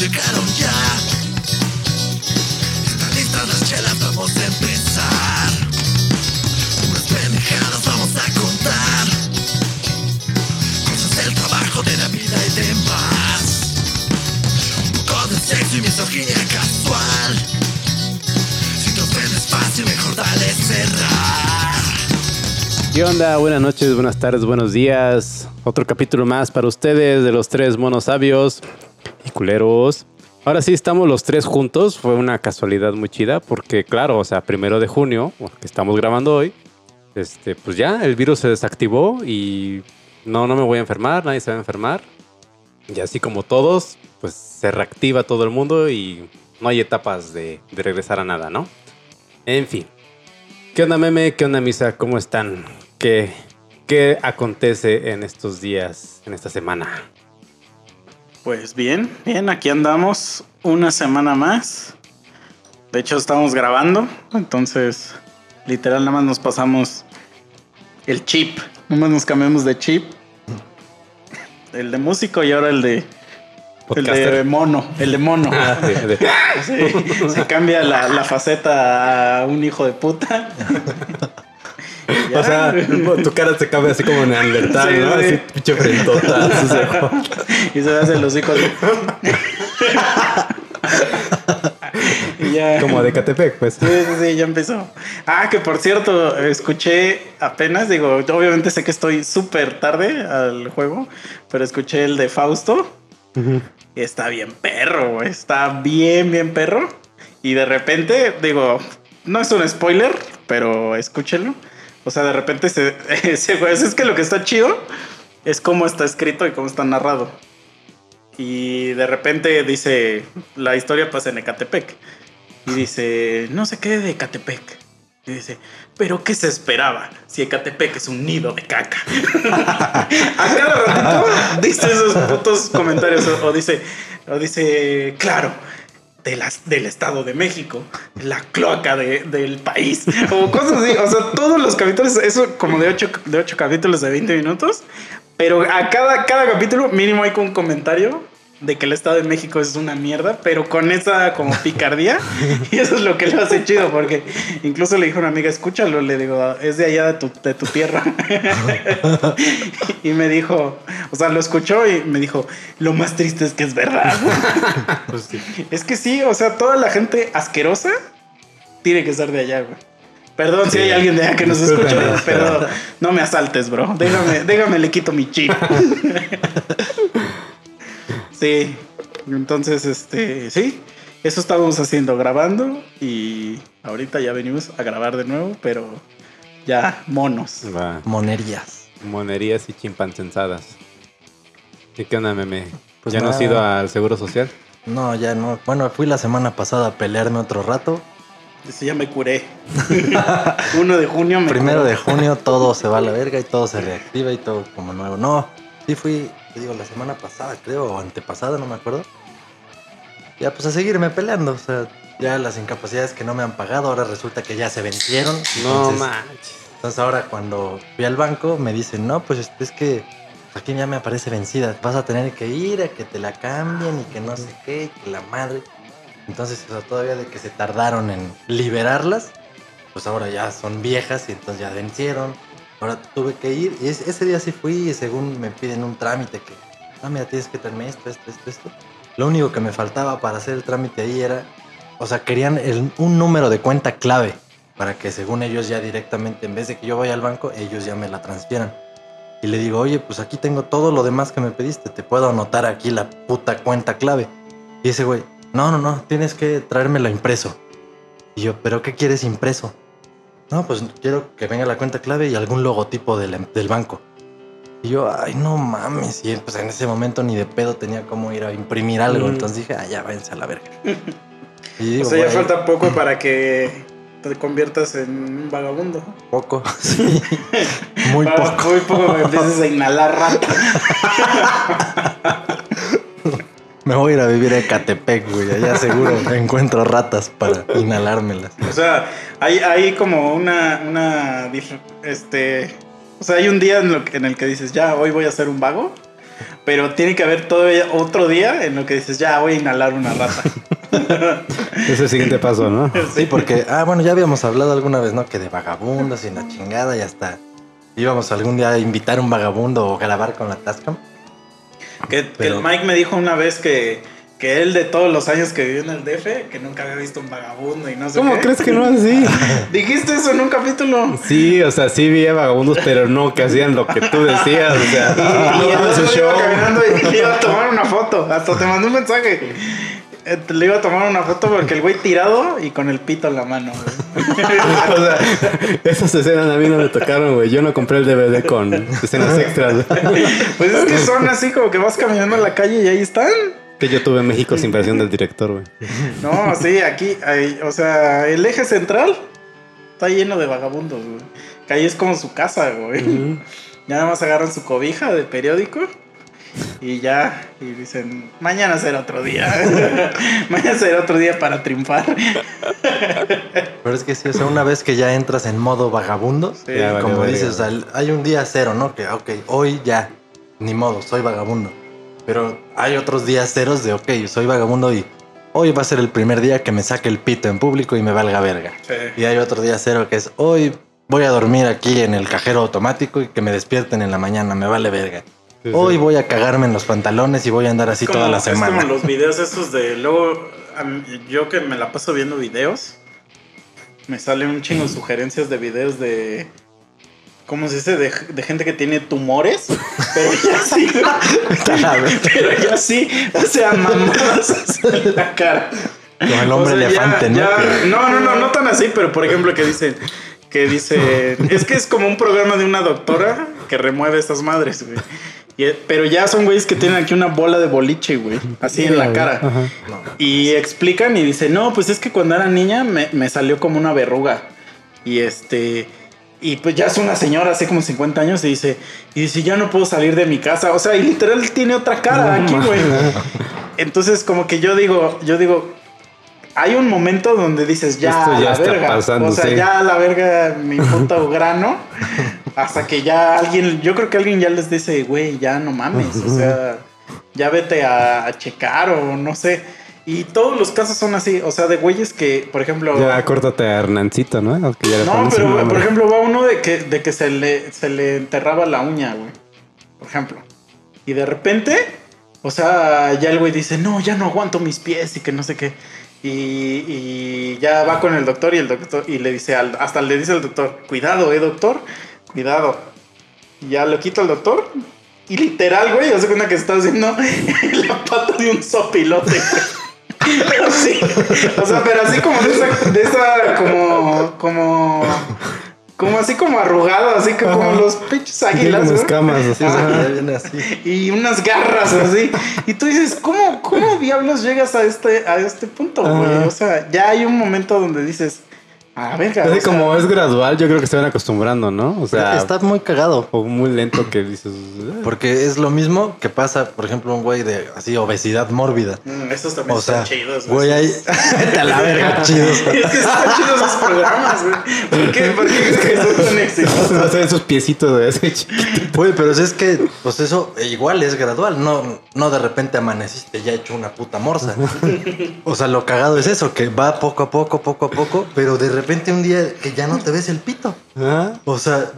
llegaron ya. Están listas las chelas, vamos a empezar. Unas pendejadas vamos a contar. Cosas del trabajo, de la vida y demás. Un poco de sexo y misoginia casual. Si te ofendes fácil, mejor dale cerrar. ¿Qué onda? Buenas noches, buenas tardes, buenos días. Otro capítulo más para ustedes de los tres monos sabios y culeros. Ahora sí estamos los tres juntos. Fue una casualidad muy chida porque, claro, o sea, primero de junio, que estamos grabando hoy, este, pues ya el virus se desactivó y no, no me voy a enfermar, nadie se va a enfermar. Y así como todos, pues se reactiva todo el mundo y no hay etapas de, de regresar a nada, ¿no? En fin. ¿Qué onda, meme? ¿Qué onda, misa? ¿Cómo están? ¿Qué, ¿Qué acontece en estos días, en esta semana? Pues bien, bien, aquí andamos una semana más. De hecho, estamos grabando, entonces literal nada más nos pasamos el chip, nada más nos cambiamos de chip. El de músico y ahora el de el de mono, el de mono. Ah, de- de- Sí, se cambia la, la faceta a un hijo de puta. O sea, tu cara se cambia así como neandertal, Sí, ¿no? sí. Así pinche frentota. y se hace los hijos de... y ya. como de Catepec, pues. Sí, sí, sí, ya empezó. Ah, que por cierto, escuché apenas, digo, obviamente sé que estoy súper tarde al juego, pero escuché el de Fausto. Y está bien perro. Está bien, bien perro. Y de repente, digo, no es un spoiler, pero escúchenlo. O sea, de repente se, es que lo que está chido es cómo está escrito y cómo está narrado. Y de repente dice, la historia pasa en Ecatepec. Y dice, no sé qué de Ecatepec. Y dice, pero ¿qué se esperaba si Ecatepec es un nido de caca? A cada ratito dice esos putos comentarios. O dice, o dice, claro, de las, del Estado de México, la cloaca de- del país. O cosas así. O sea, todos los capítulos, eso como de ocho, de ocho capítulos de 20 minutos. Pero a cada, cada capítulo mínimo hay un comentario de que el Estado de México es una mierda, pero con esa como picardía. y eso es lo que lo hace chido, porque incluso le dijo a una amiga, escúchalo, le digo, es de allá de tu, de tu tierra. y me dijo, o sea, lo escuchó y me dijo, lo más triste es que es verdad. pues sí. es que sí, o sea, toda la gente asquerosa tiene que ser de allá, güey. Perdón si hay alguien de allá que nos escucha, pero no me asaltes, bro. Déjame, déjame, le quito mi chip. sí, entonces, este, sí, eso estábamos haciendo, grabando y ahorita ya venimos a grabar de nuevo, pero ya monos. Va. Monerías. Monerías y chimpancensadas. ¿Y qué onda, meme? Pues ¿Ya no has nada. ido al Seguro Social? No, ya no. Bueno, fui la semana pasada a pelearme otro rato. Dice, ya me curé. 1 de junio me Primero curé. de junio todo se va a la verga y todo se reactiva y todo como nuevo. No, sí fui, te digo, la semana pasada creo, o antepasada, no me acuerdo. Ya pues a seguirme peleando. O sea, ya las incapacidades que no me han pagado ahora resulta que ya se vencieron. No Entonces, manches. Entonces ahora cuando fui al banco me dicen, no, pues este, es que aquí ya me aparece vencida. Vas a tener que ir a que te la cambien y que no sé qué, y que la madre. Entonces, o sea, todavía de que se tardaron en liberarlas, pues ahora ya son viejas y entonces ya vencieron. Ahora tuve que ir y es- ese día sí fui y según me piden un trámite que, ah, mira, tienes que traerme esto, esto, esto, esto. Lo único que me faltaba para hacer el trámite ahí era, o sea, querían el- un número de cuenta clave para que según ellos ya directamente, en vez de que yo vaya al banco, ellos ya me la transfieran. Y le digo, oye, pues aquí tengo todo lo demás que me pediste, te puedo anotar aquí la puta cuenta clave. Y ese güey, no, no, no, tienes que traérmelo impreso. Y yo, ¿pero qué quieres impreso? No, pues quiero que venga la cuenta clave y algún logotipo del, del banco. Y yo, ay, no mames. Y pues en ese momento ni de pedo tenía como ir a imprimir algo. Mm. Entonces dije, ah, ya váyanse a la verga. Y digo, O sea, ya "Güey, falta poco para que te conviertas en un vagabundo. poco. Sí. Muy poco. Muy poco me empieces a inhalar rata. Me voy a ir a vivir a Ecatepec, güey. Allá seguro encuentro ratas para inhalármelas. O sea, hay, hay como una, una, este, o sea, hay un día en, lo que- en el que dices, ya, hoy voy a ser un vago. pero tiene que haber todavía otro día en lo que dices, ya voy a inhalar una rata. Es el siguiente paso, ¿no? Sí, porque, ah, bueno, ya habíamos hablado alguna vez, ¿no? Que de vagabundos y la chingada y hasta íbamos algún día a invitar a un vagabundo o grabar con la Tascam. Que, que Pero- el Mike me dijo una vez que, que él de todos los años que vivió en el DF, que nunca había visto un vagabundo y no sé ¿Cómo qué. crees que no así? Dijiste eso en un capítulo. Sí, o sea, sí vi a vagabundos, pero no que hacían lo que tú decías, o sea. Y, no, iba show. caminando y iba a tomar una foto. Hasta te mandó un mensaje. Eh, Le iba a tomar una foto porque el güey tirado y con el pito en la mano. güey. O sea, esas escenas a mí no me tocaron, güey. Yo no compré el DVD con escenas extras Pues es que son así como que vas caminando en la calle y ahí están. que yo tuve en México sin versión del director, güey. No, sí, aquí, hay- o sea, el eje central está lleno de vagabundos, güey. Que ahí es como su casa, güey. Ya nada más agarran su cobija de periódico y ya, y dicen, mañana será otro día. mañana será otro día para triunfar. Pero es que sí, o sea, una vez que ya entras en modo vagabundo, Sí. Ya valió como dices, o sea, hay un día cero, ¿no? Que, ok, hoy ya, ni modo, soy vagabundo. Pero hay otros días ceros de, ok, soy vagabundo y hoy va a ser el primer día que me saque el pito en público y me valga verga. Y hay otro día cero que es, hoy voy a dormir aquí en el cajero automático y que me despierten en la mañana, me vale verga. Sí, Hoy sí. voy a cagarme en los pantalones y voy a andar así Como- toda la Es semana. como los videos esos de luego, yo que me la paso viendo videos, me salen un chingo de sugerencias de videos de, ¿cómo se dice? De, de gente que tiene tumores, pero ya sí, pero ya sí, o sea, mamadas en la cara. Como el hombre O sea, ya- elefante, ¿no? ya- no, no, no, no tan así, pero por ejemplo que dicen, que dice, es que es como un programa de una doctora que remueve esas madres, güey. Y, pero ya son güeyes que tienen aquí una bola de boliche, güey, así en la cara. Y explican y dicen, no, pues es que cuando era niña me, me salió como una verruga. Y este... Y pues ya es una señora, hace como 50 años, y dice, y dice, ya no puedo salir de mi casa. O sea, y literal tiene otra cara aquí, güey. Entonces, como que yo digo, yo digo, hay un momento donde dices, ya, Esto ya la está verga. pasando, o sea, sí. ya la verga mi puto grano. Hasta que ya alguien, yo creo que alguien ya les dice, güey, ya no mames. O sea, ya vete a, a checar o no sé. Y todos los casos son así, o sea, de güeyes que, por ejemplo... Ya córtate a Hernancito, ¿no? Que ya No, pero por ejemplo va uno de que, de que se, le, se le enterraba la uña, güey. Por ejemplo. Y de repente, o sea, ya el güey dice, no, ya no aguanto mis pies y que no sé qué. Y, y ya va con el doctor y el doctor y le dice, al- hasta le dice al doctor, cuidado, eh, doctor, cuidado. Y ya lo quita el doctor. Y literal, güey, hace cuenta que está haciendo la pata de un sopilote, güey. Así, o sea, pero así como de esa, de esa como, como, como así como arrugado, así que como los pinches Tiene águilas, como güey. escamas, así. Viene así. Y unas garras así. Y tú dices, ¿cómo, cómo diablos llegas a este, a este punto, güey? O sea, ya hay un momento donde dices, a ver, Así como es gradual, yo creo que se van acostumbrando, ¿no? O sea, Está muy cagado. o muy lento que dices. "Eh". Porque es lo mismo que pasa, por ejemplo, un güey de así obesidad mórbida. Mm, Estos también O sea, están chidos. güey, hay. Vete a la verga, chidos. Es que están chidos esos programas, güey. ¿Por qué? ¿Por qué crees que son tan exitosos? O sea, esos piecitos de ese chiquito. Güey, pero es que, pues eso igual es gradual. No, no de repente amaneciste ya hecho una puta morsa. O sea, lo cagado es eso, que va poco a poco, poco a poco, pero de repente un día que ya no te ves el pito. ¿Ah? O sea,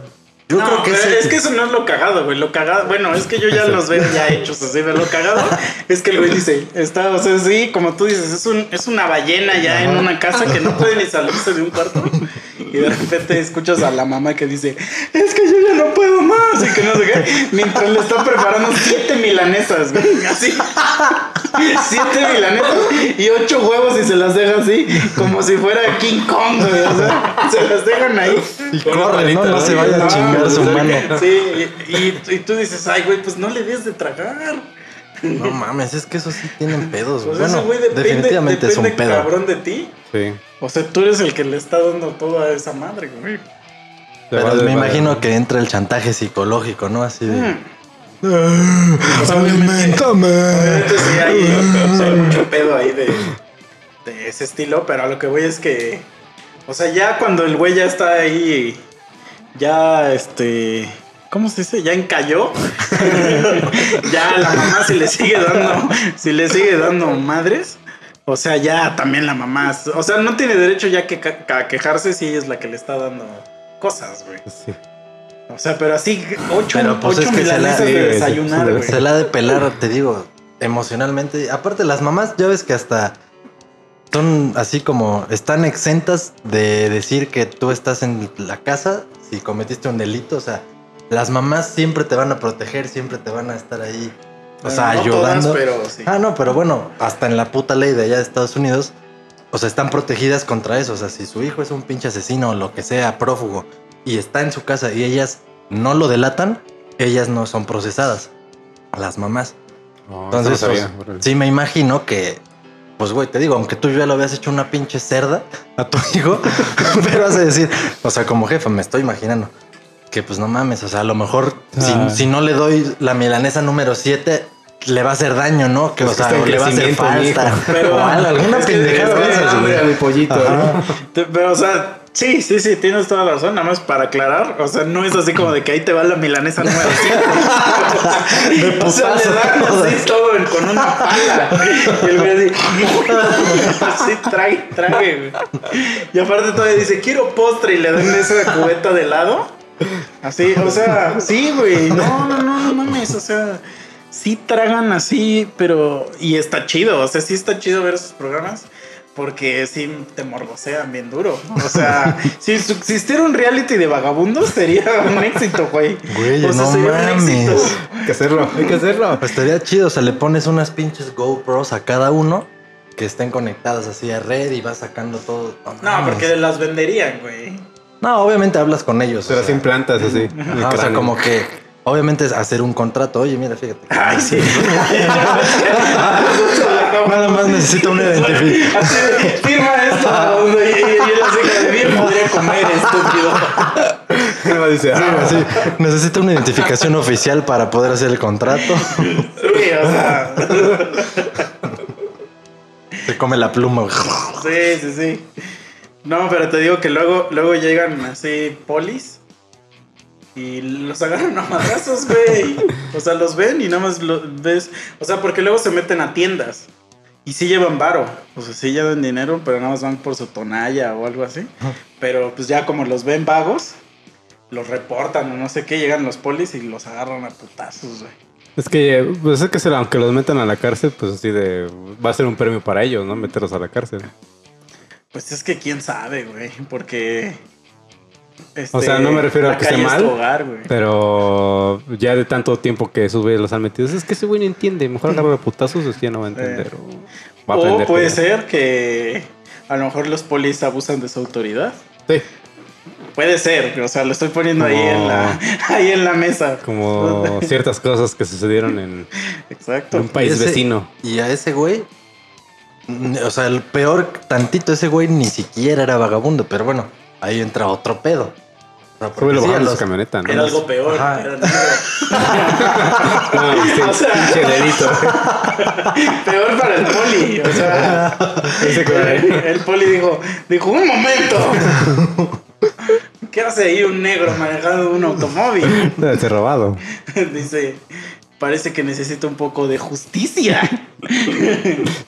yo no, creo que pero es que eso no es lo cagado, güey. Lo cagado, bueno, es que yo ya los veo ya hechos así. Pero lo cagado es que el güey dice, está, o sea, sí, como tú dices, es, un, es una ballena ya en una casa que no puede ni salirse de un cuarto. Y de repente escuchas a la mamá que dice, es que yo ya no puedo más. Y que no sé qué. Mientras le está preparando siete milanesas, güey. Así. Siete milanesas y ocho huevos y se las deja así, como si fuera King Kong, güey. O sea, se las dejan ahí. Y corre, ¿no? No se vaya a No, chingar su mano. Sí, y, y- y tú dices, ay, güey, pues no le des de tragar. No mames, es que eso sí tienen pedos. Pues bueno, ese güey depende, definitivamente es un depende pedo. cabrón de ti. Sí. O sea, tú eres el que le está dando toda esa madre, güey. Pero Vale, me vale. imagino que entra el chantaje psicológico, ¿no? Así de. Mm. Obviamente sí hay, sí hay mucho pedo ahí de, de ese estilo, pero a lo que voy es que, o sea, ya cuando el güey ya está ahí, ya este, ¿cómo se dice? Ya encalló. ya la mamá si le sigue dando, si le sigue dando madres, o sea, ya también la mamá, o sea, no tiene derecho ya que a quejarse si ella es la que le está dando cosas, güey. Sí. O sea, pero así ocho, Pero, pues, ocho es que se la- de sí, desayunar, güey. Se la ha de pelar, te digo, emocionalmente. Aparte, las mamás, ya ves que hasta son así como están exentas de decir que tú estás en la casa si cometiste un delito. O sea, las mamás siempre te van a proteger, siempre te van a estar ahí. O sea, Bueno, no ayudando. todas, pero sí. Ah, no, pero bueno, hasta en la puta ley de allá de Estados Unidos, o sea, están protegidas contra eso. O sea, si su hijo es un pinche asesino o lo que sea, prófugo, y está en su casa y ellas no lo delatan, ellas no son procesadas. Las mamás. No, Entonces, eso no sabía, pues, sí me imagino que, pues, güey, te digo, aunque tú ya lo habías hecho una pinche cerda a tu hijo, pero vas a decir, o sea, como jefa, me estoy imaginando que, pues, no mames, o sea, a lo mejor Ah. si, si no le doy la milanesa número 7, le va a hacer daño, ¿no? Que, o Es que sea, o le va a hacer falta. Pero- o algo, alguna pendejada es de esas, güey. mi pollito, ¿no? Pero, o sea, sí, sí, sí, tienes toda la razón. Nada más para aclarar. O sea, no es así como de que ahí te va la milanesa número 5. o sea, le dan así todo en- con una pala. Y el güey así, así trague, güey. Y aparte todavía dice, quiero postre y le dan esa cubeta de helado. Así, o sea, sí, güey. No, no, no, no mames. O sea, sí tragan así, pero. Y está chido. O sea, sí está chido ver esos programas. Porque sí te morbosean bien duro. O sea, si existiera un reality de vagabundos, sería un éxito, güey. Güey, o sea, no sería un éxito. Hay que hacerlo, hay que hacerlo. Pues estaría chido, o sea, le pones unas pinches GoPros a cada uno que estén conectadas así a red y vas sacando todo. No, mames. porque las venderían, güey. No, obviamente hablas con ellos. Pero o sea, sin plantas así. Ajá, o sea, como que obviamente es hacer un contrato. Oye, mira, fíjate. Ay, sí. Nada más necesito una identificación. Firma esto. Y, y, y él así de bien podría comer, estúpido. No, dice, ah, necesito una identificación oficial para poder hacer el contrato. Sí, o sea. Se come la pluma. Sí, sí, sí. No, pero te digo que luego, luego llegan así polis y los agarran a madrazos, güey. O sea, los ven y nada más los ves. O sea, porque luego se meten a tiendas y sí llevan varo. O sea, sí llevan dinero, pero nada más van por su tonalla o algo así. Pero pues ya como los ven vagos, los reportan o no sé qué, llegan los polis y los agarran a putazos, güey. Es que, pues es que aunque los metan a la cárcel, pues así de. Va a ser un premio para ellos, ¿no? Meterlos a la cárcel. Pues es que quién sabe, güey, porque... este, O sea, no me refiero a que esté mal, hogar. Pero ya de tanto tiempo que esos güeyes los han metido, es que ese güey no entiende. Mejor agarra putazos, es que ya no va a entender. O, va a O aprender, puede ser que a lo mejor los polis abusan de su autoridad. Sí, Puede ser, o sea, lo estoy poniendo ahí en la ahí en la mesa. como ciertas cosas que sucedieron en, Exacto. en un país Ese- vecino. Y a ese güey, o sea, el peor tantito, ese güey ni siquiera era vagabundo, pero bueno, ahí entra otro pedo. O sea, Ese güey lo sí, los- camioneta, ¿no? Era algo peor, Ajá. era negro. No, sí, O sea- pinche delito. peor para el poli, o sea, el poli dijo, dijo, un momento. ¿Qué hace ahí un negro manejando un automóvil? Debe ser robado. Dice, parece que necesita un poco de justicia.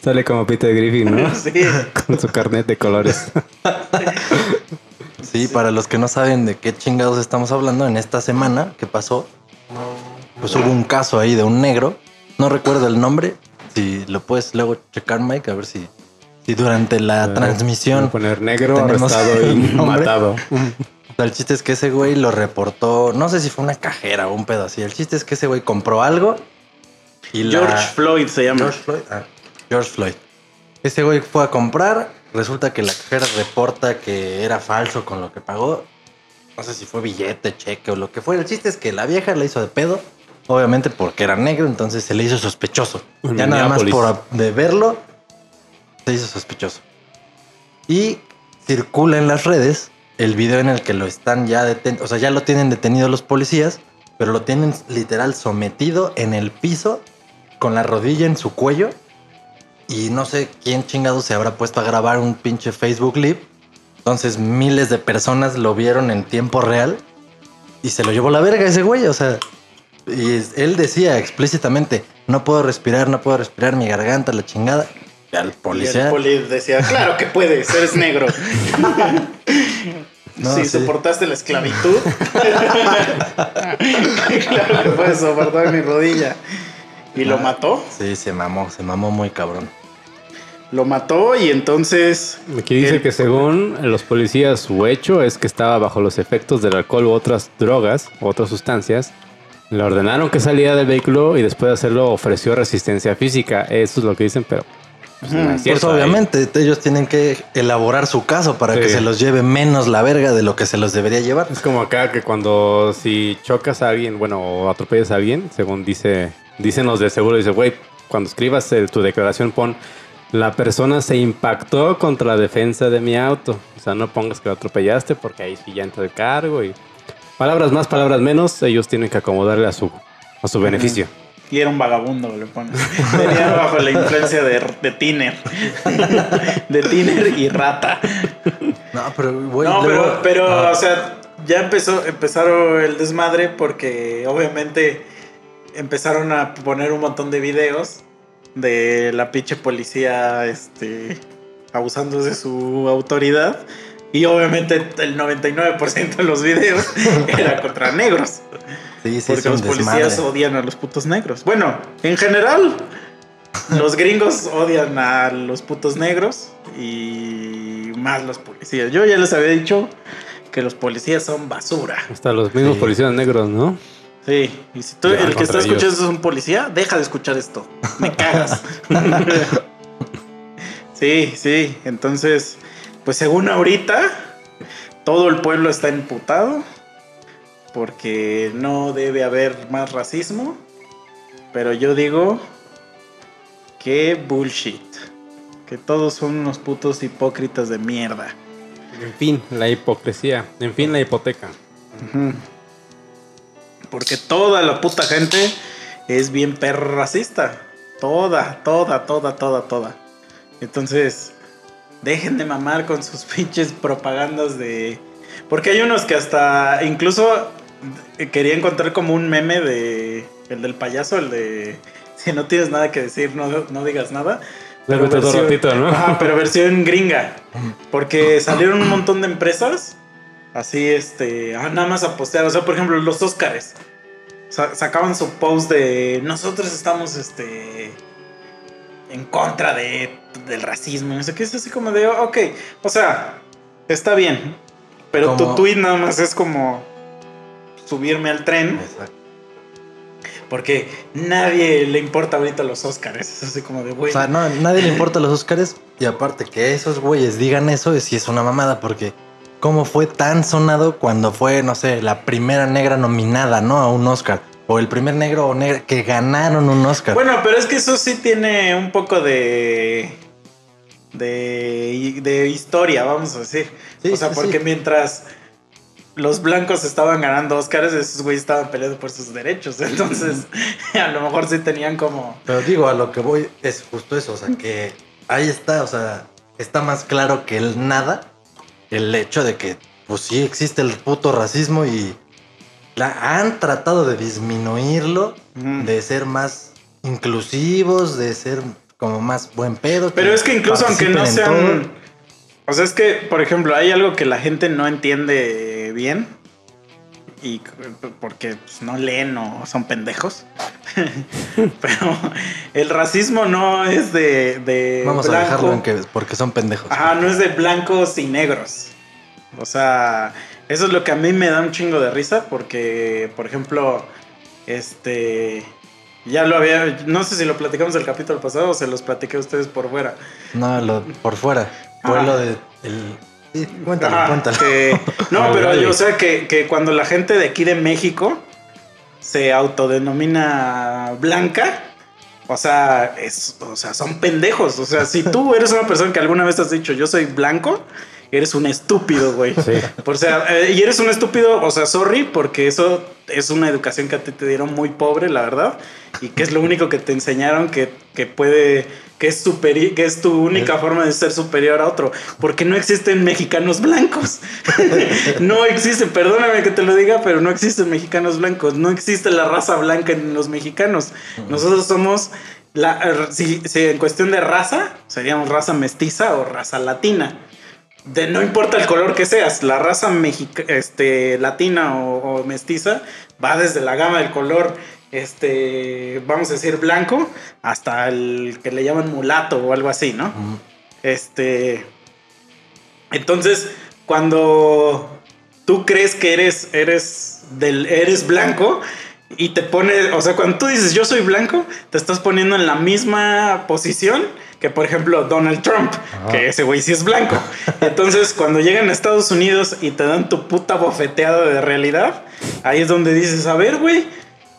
Sale como Peter Griffin, ¿no? Sí. Con su carnet de colores. Sí, para los que no saben de qué chingados estamos hablando, en esta semana que pasó, pues hubo un caso ahí de un negro, no recuerdo el nombre, si lo puedes luego checar Mike, a ver si, si durante la Voy a transmisión... poner negro, tenemos arrestado y matado. El chiste es que ese güey lo reportó, no sé si fue una cajera o un pedo así, el chiste es que ese güey compró algo y la- George Floyd se llama. George Floyd. Ah, George Floyd. Ese güey fue a comprar. Resulta que la cajera reporta que era falso con lo que pagó. No sé si fue billete, cheque o lo que fuera. El chiste es que la vieja la hizo de pedo. Obviamente porque era negro, entonces se le hizo sospechoso. En ya nada más por de verlo, se hizo sospechoso. Y circula en las redes el video en el que lo están ya deteniendo. O sea, ya lo tienen detenido los policías, pero lo tienen literal sometido en el piso con la rodilla en su cuello. Y no sé quién chingado se habrá puesto a grabar un pinche Facebook Live. Entonces miles de personas lo vieron en tiempo real y se lo llevó la verga ese güey. O sea, y él decía explícitamente, no puedo respirar, no puedo respirar, mi garganta, la chingada. Y al Y policía, el poli decía, claro que puedes, eres negro. No, si sí. soportaste la esclavitud. claro que puedes soportar mi rodilla. Y lo Ah. mató. sí, se mamó, se mamó muy cabrón. Lo mató y entonces. Aquí dice él- que según los policías su hecho es que estaba bajo los efectos del alcohol u otras drogas u otras sustancias. Le ordenaron que saliera del vehículo y después de hacerlo ofreció resistencia física. Eso es lo que dicen, pero pues, no Pues obviamente ellos tienen que elaborar su caso para Sí. que se los lleve menos la verga de lo que se los debería llevar. Es como acá que cuando si chocas a alguien, bueno, o atropellas a alguien, según dice, dicen los de seguro, dice, güey, cuando escribas el- tu declaración pon, la persona se impactó contra la defensa de mi auto. O sea, no pongas que lo atropellaste porque ahí sí ya entra el cargo y palabras más, palabras menos, ellos tienen que acomodarle a su, a su beneficio. Y era un vagabundo, le pones. Venía bajo la influencia de, de Tiner. de Tiner y rata. No, pero güey, no, pero, pero Ah, o sea, ya empezó, empezaron el desmadre porque obviamente empezaron a poner un montón de videos de la pinche policía este, abusando de su autoridad. Y obviamente el 99% de los videos era contra negros. sí, sí, Porque los policías desmadre. odian a los putos negros. Bueno, en general, los gringos odian a los putos negros y más los policías. Yo ya les había dicho que los policías son basura. Hasta los mismos Sí. policías negros, ¿no? Sí, y si tú, el que está escuchando es un policía, deja de escuchar esto. Me cagas. sí, sí. Entonces, pues según ahorita, todo el pueblo está emputado porque no debe haber más racismo. Pero yo digo que bullshit. Que todos son unos putos hipócritas de mierda. En fin, la hipocresía. En fin, la hipoteca. Ujú. Porque toda la puta gente es bien perra racista. Toda, toda, toda, toda, toda. Entonces, dejen de mamar con sus pinches propagandas de... Porque hay unos que hasta incluso quería encontrar como un meme de... El del payaso, el de... Si no tienes nada que decir, no, no digas nada. Pero todo ratito, ¿no? Ajá, pero versión gringa. Porque salieron un montón de empresas así, este, ah, nada más a postear. O sea, por ejemplo, los Óscares. Sa- sacaban su post de nosotros estamos, este, en contra de, del racismo. No sé qué, es así como de, ok, o sea, está bien. Pero tu tweet nada más es como subirme al tren. Exacto. Porque nadie le importa ahorita los Óscares. Es así como de, güey. O sea, no, nadie le importa los Oscars y aparte que esos güeyes digan eso, sí es una mamada porque cómo fue tan sonado cuando fue, no sé, la primera negra nominada, ¿no? A un Oscar. O el primer negro o negra que ganaron un Oscar. Bueno, pero es que eso sí tiene un poco de. de, de historia, vamos a decir. Sí, o sea, sí, porque sí. mientras los blancos estaban ganando Oscars, esos güeyes estaban peleando por sus derechos. Entonces, a lo mejor sí tenían como. Pero digo, a lo que voy es justo eso, o sea, que ahí está, o sea, está más claro que el nada el hecho de que, pues sí existe el puto racismo y la han tratado de disminuirlo, de ser más inclusivos, de ser como más buen pedo. Pero es que incluso aunque no sean. todo. O sea, es que, por ejemplo, hay algo que la gente no entiende bien. Y porque pues, no leen o son pendejos. Pero el racismo no es de, de Vamos a dejarlo en que porque son pendejos. Ajá, no es de blancos y negros. O sea, eso es lo que a mí me da un chingo de risa porque, por ejemplo, este... Ya lo había... No sé si lo platicamos el capítulo pasado o se los platiqué a ustedes por fuera. No, lo, por fuera. Fue lo de el. Cuéntalo, Ajá, cuéntalo. que- no, pero yo, o sea, que, que cuando la gente de aquí de México se autodenomina blanca, o sea, es, o sea, son pendejos. O sea, si tú eres una persona que alguna vez has dicho yo soy blanco eres un estúpido, güey. Sí. Por sea, eh, y eres un estúpido, o sea, sorry, porque eso es una educación que a ti te dieron muy pobre, la verdad, y que es lo único que te enseñaron que, que puede, que es superi- que es tu única forma de ser superior a otro, porque no existen mexicanos blancos. no existen, perdóname que te lo diga, pero no existen mexicanos blancos, no existe la raza blanca en los mexicanos. Nosotros somos la, si, si en cuestión de raza, seríamos raza mestiza o raza latina de no importa el color que seas, la raza mexica, este, latina o, o mestiza va desde la gama del color, este, vamos a decir blanco, hasta el que le llaman mulato o algo así, ¿no? Este, entonces, cuando tú crees que eres, eres, del, eres blanco y te pones, o sea, cuando tú dices yo soy blanco, te estás poniendo en la misma posición que, por ejemplo, Donald Trump, que ese güey sí es blanco. Entonces, cuando llegan a Estados Unidos y te dan tu puta bofeteada de realidad, ahí es donde dices, a ver, güey.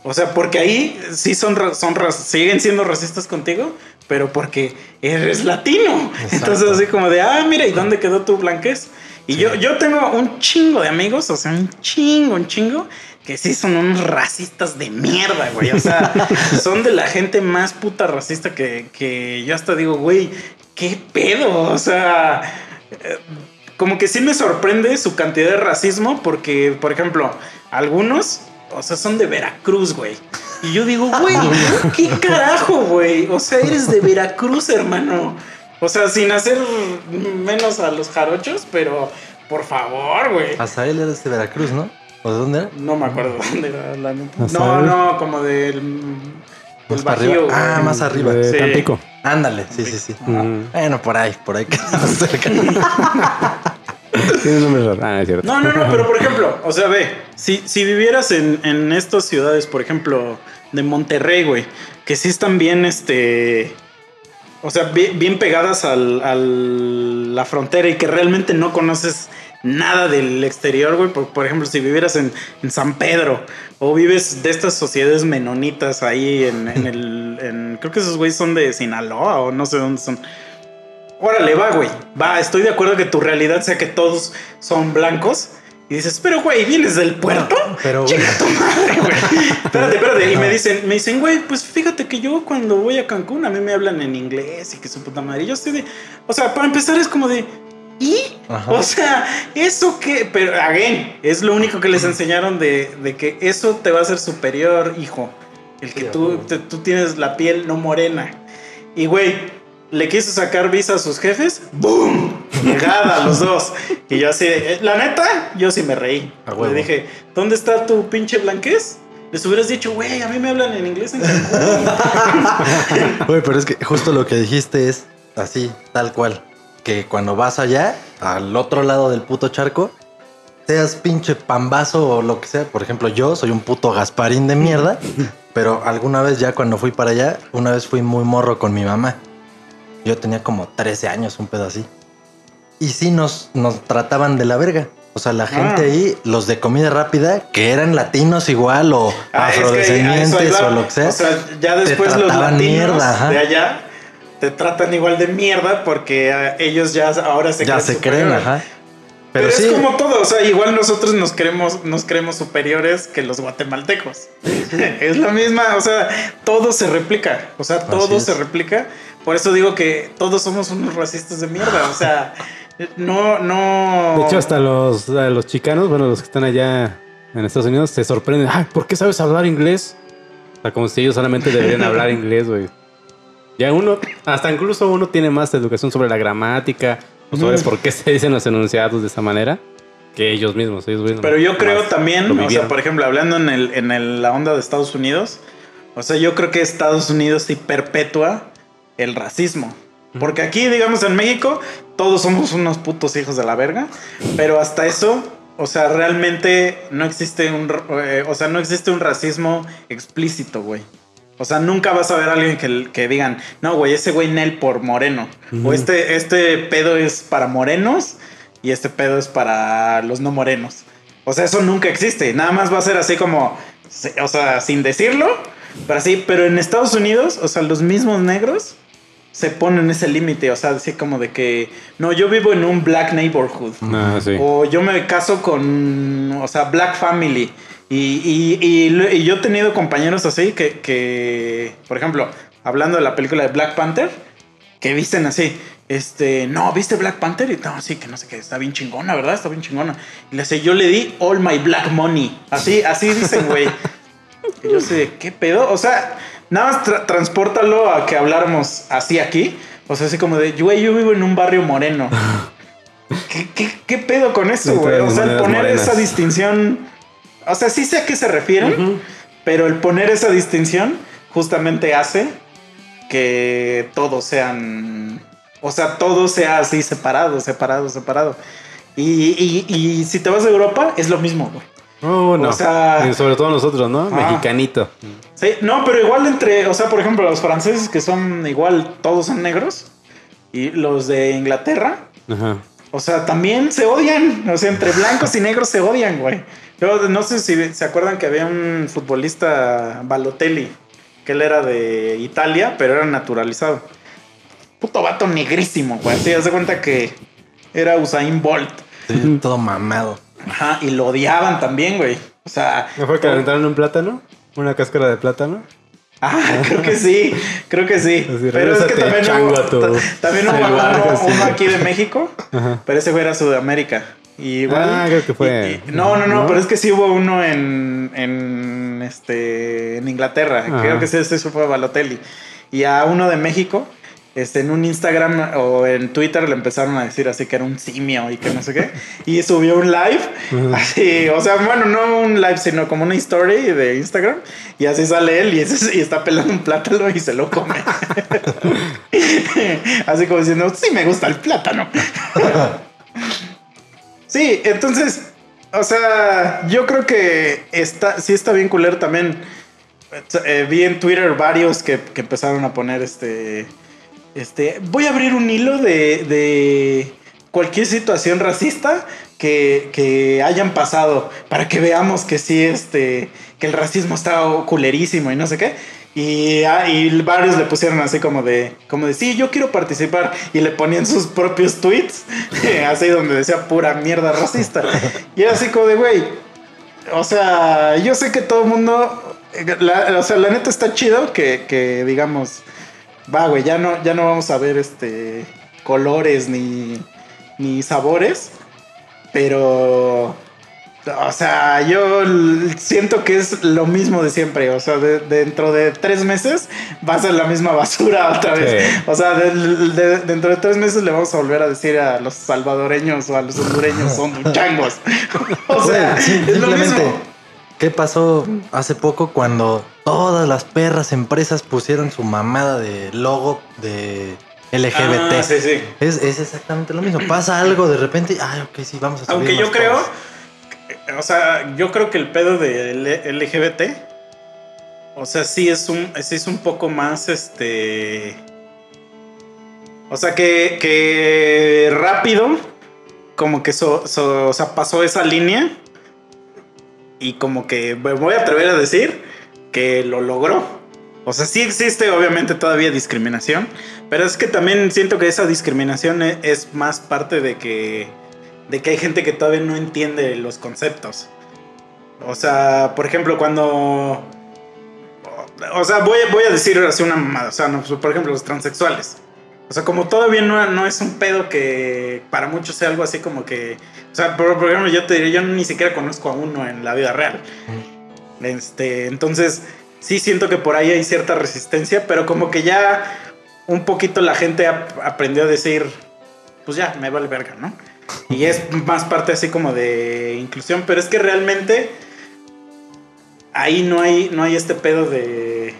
O sea, porque ahí sí son, son siguen siendo racistas contigo, pero porque eres latino. Entonces, así como de, ah, mira, ¿y dónde quedó tu blanquez? Y yo, yo tengo un chingo de amigos, o sea, un chingo, un chingo, que sí son unos racistas de mierda, güey. O sea, son de la gente más puta racista que, que yo hasta digo, güey, ¿qué pedo? O sea, eh, como que sí me sorprende su cantidad de racismo, porque, por ejemplo, algunos, o sea, son de Veracruz, güey. Y yo digo, güey, ¿qué carajo, güey? O sea, eres de Veracruz, hermano. O sea, sin hacer menos a los jarochos, pero por favor, güey. Azael eres de Veracruz, ¿no? ¿O de dónde era? No me acuerdo dónde era la neta. ¿Hasta No, no, como del, Más para Bajío, arriba. Ah, más arriba. De Sí. Tampico. Ándale, sí, sí, sí. Mm. Bueno, por ahí, por ahí quedamos cerca. Tiene un nombre raro. Ah, no es cierto. No, no, no, pero por ejemplo, o sea, ve, si, si vivieras en, en estas ciudades, por ejemplo, de Monterrey, güey, que sí están bien, este, o sea, bien, bien pegadas al, al- la frontera y que realmente no conoces nada del exterior, güey, por, por ejemplo, si vivieras en, en San Pedro o vives de estas sociedades menonitas ahí en, en el, en- creo que esos güeyes son de Sinaloa o no sé dónde son. Órale, va, güey. Va, estoy de acuerdo que tu realidad sea que todos son blancos. Y dices, pero güey, vienes del puerto. pero, güey. tu madre, güey. espérate, espérate. Y me dicen, me dicen, güey, pues fíjate que yo cuando voy a Cancún a mí me hablan en inglés y que su puta madre. Y yo estoy de. O sea, para empezar es como de. ¿Y? Ajá. O sea, eso que. Pero, again, es lo único que les enseñaron de, de que eso te va a hacer superior, hijo. El que Sí, tú, te- tú tienes la piel no morena. Y, güey, le quiso sacar visa a sus jefes. ¡Boom! Llegada a los dos. Y yo así, la neta, yo sí me reí. Le dije, ¿dónde está tu pinche blanquez? Les hubieras dicho, güey, a mí me hablan en inglés en. Güey, pero es que justo lo que dijiste es así, tal cual. Que cuando vas allá, al otro lado del puto charco, seas pinche pambazo o lo que sea. Por ejemplo, yo soy un puto Gasparín de mierda, pero alguna vez ya cuando fui para allá, una vez fui muy morro con mi mamá. Yo tenía como 13 años, un pedo así. Y sí nos, nos trataban de la verga. O sea, la gente Ah. ahí, los de comida rápida, que eran latinos igual o Ah, es que afrodescendientes o lo que sea. O sea, ya te después los latinos mierda, de allá te tratan igual de mierda porque ah, ellos ya ahora se ya creen se creen, ajá. Pero, Pero, sí, es como todo, o sea, igual nosotros nos creemos, nos creemos superiores que los guatemaltecos. es la misma, o sea, todo se replica, o sea, todo se replica. Por eso digo que todos somos unos racistas de mierda, o sea, no, no. De hecho, hasta los, los chicanos, bueno, los que están allá en Estados Unidos, se sorprenden. Ay, ¿por qué sabes hablar inglés? O sea, como si ellos solamente deberían hablar inglés, güey. Ya uno, hasta incluso uno tiene más educación sobre la gramática, o sobre por qué se dicen los enunciados de esa manera, que ellos mismos. Ellos mismos Pero yo creo también, o sea, por ejemplo, hablando en, el, en el- la onda de Estados Unidos, o sea, yo creo que Estados Unidos sí perpetúa el racismo. Porque aquí, digamos, en México, todos somos unos putos hijos de la verga, pero hasta eso, o sea, realmente no existe un, eh, o sea, no existe un racismo explícito, güey. O sea, nunca vas a ver a alguien que, que digan, no, güey, ese güey Nel por moreno. O este, este pedo es para morenos y este pedo es para los no morenos. O sea, eso nunca existe. Nada más va a ser así como, o sea, sin decirlo, pero así. Pero en Estados Unidos, o sea, los mismos negros se ponen ese límite, o sea, así como de que, no, yo vivo en un black neighborhood. Ah, sí. O yo me caso con, o sea, Black Family. Y, y- y y yo he tenido compañeros así que, que, por ejemplo, hablando de la película de Black Panther, que visten así, este, no, ¿viste Black Panther? Y no, sí, que no sé qué, está bien chingona, ¿verdad? Está bien chingona. Y le dice, yo le di all my black money. Así, así dicen, güey. Y yo sé, ¿qué pedo? O sea, nada más tra- transpórtalo a que habláramos así aquí. O sea, así como de, güey, yo vivo en un barrio moreno. ¿Qué, qué, qué pedo con eso, güey? O sea, poner morenas. esa distinción. O sea, sí sé a qué se refieren, pero el poner esa distinción justamente hace que todos sean. O sea, todo sea así separado, separado, separado. Y, y- y si te vas a Europa, es lo mismo, güey. Oh, no. O sea- sobre todo nosotros, ¿no? Ah. Mexicanito. Sí, no, pero igual entre, o sea, por ejemplo, los franceses que son igual, todos son negros, y los de Inglaterra, Ajá. o sea, también se odian, o sea, entre blancos y negros se odian, güey. Yo no sé si se acuerdan que había un futbolista, Balotelli, que él era de Italia, pero era naturalizado. Puto vato negrísimo, güey. Así, haz de cuenta que era Usain Bolt. Sí, todo mamado. Ajá, y lo odiaban también, güey. O sea, ¿No fue que aventaron un plátano? ¿Una cáscara de plátano? Ah, creo que sí, creo que sí. Así, pero es que también chango, hubo, también hubo al uno, sí. aquí de México, Ajá. pero ese güey era Sudamérica. Y igual, Ah, creo que fue- y- y- no, no, no, ¿no? pero es que sí hubo uno en, en, este, en Inglaterra. Ajá. Creo que sí, ese fue Balotelli. Y a uno de México, este, en un Instagram o en Twitter le empezaron a decir así que era un simio y que no sé qué. Y subió un live, así, o sea, bueno, no un live, sino como una story de Instagram. Y así sale él y, ese- y está pelando un plátano y se lo come. así como diciendo, sí me gusta el plátano. Sí, entonces, o sea, yo creo que está, sí está bien culero también. Eh, vi en Twitter varios que, que empezaron a poner este. Este. Voy a abrir un hilo de. de cualquier situación racista que, que hayan pasado. Para que veamos que sí, este. Que el racismo está culerísimo y no sé qué. Y, ah, y varios le pusieron así como de. Como de sí, yo quiero participar. Y le ponían sus propios tweets. así donde decía pura mierda racista. Y era así como de güey. O sea, yo sé que todo el mundo. o sea, la neta está chido que, que digamos. Va, güey, ya no, ya no vamos a ver este. colores ni. ni sabores. Pero. O sea, yo siento que es lo mismo de siempre. O sea, de- dentro de tres meses va a ser la misma basura otra vez. Sí. O sea, de- de- dentro de tres meses le vamos a volver a decir a los salvadoreños o a los hondureños son changos. o sea, sí, es lo mismo. ¿qué pasó hace poco cuando todas las perras empresas pusieron su mamada de logo de LGBT? Ah, sí, sí. Es, es exactamente lo mismo. Pasa algo de repente, ay, ok, sí, vamos a Aunque yo creo. O sea, yo creo que el pedo de L- LGBT, o sea, sí es un, sí es un poco más, este, o sea, que, que rápido, como que so- o sea, pasó esa línea y como que me voy a atrever a decir que lo logró. O sea, sí existe obviamente todavía discriminación, pero es que también siento que esa discriminación e- es más parte de que de que hay gente que todavía no entiende los conceptos. O sea, por ejemplo, cuando o sea, voy, voy a decir así una mamada, o sea, no, por ejemplo, los transexuales. O sea, como todavía no, no es un pedo que para muchos sea algo así como que. O sea, por, por ejemplo, yo te diré, yo ni siquiera conozco a uno en la vida real. Este, entonces, sí siento que por ahí hay cierta resistencia, pero como que ya un poquito la gente ap- aprendió a decir, pues ya, me vale verga, ¿no? Y es más parte así como de inclusión, pero es que realmente ahí no hay, no hay este pedo de,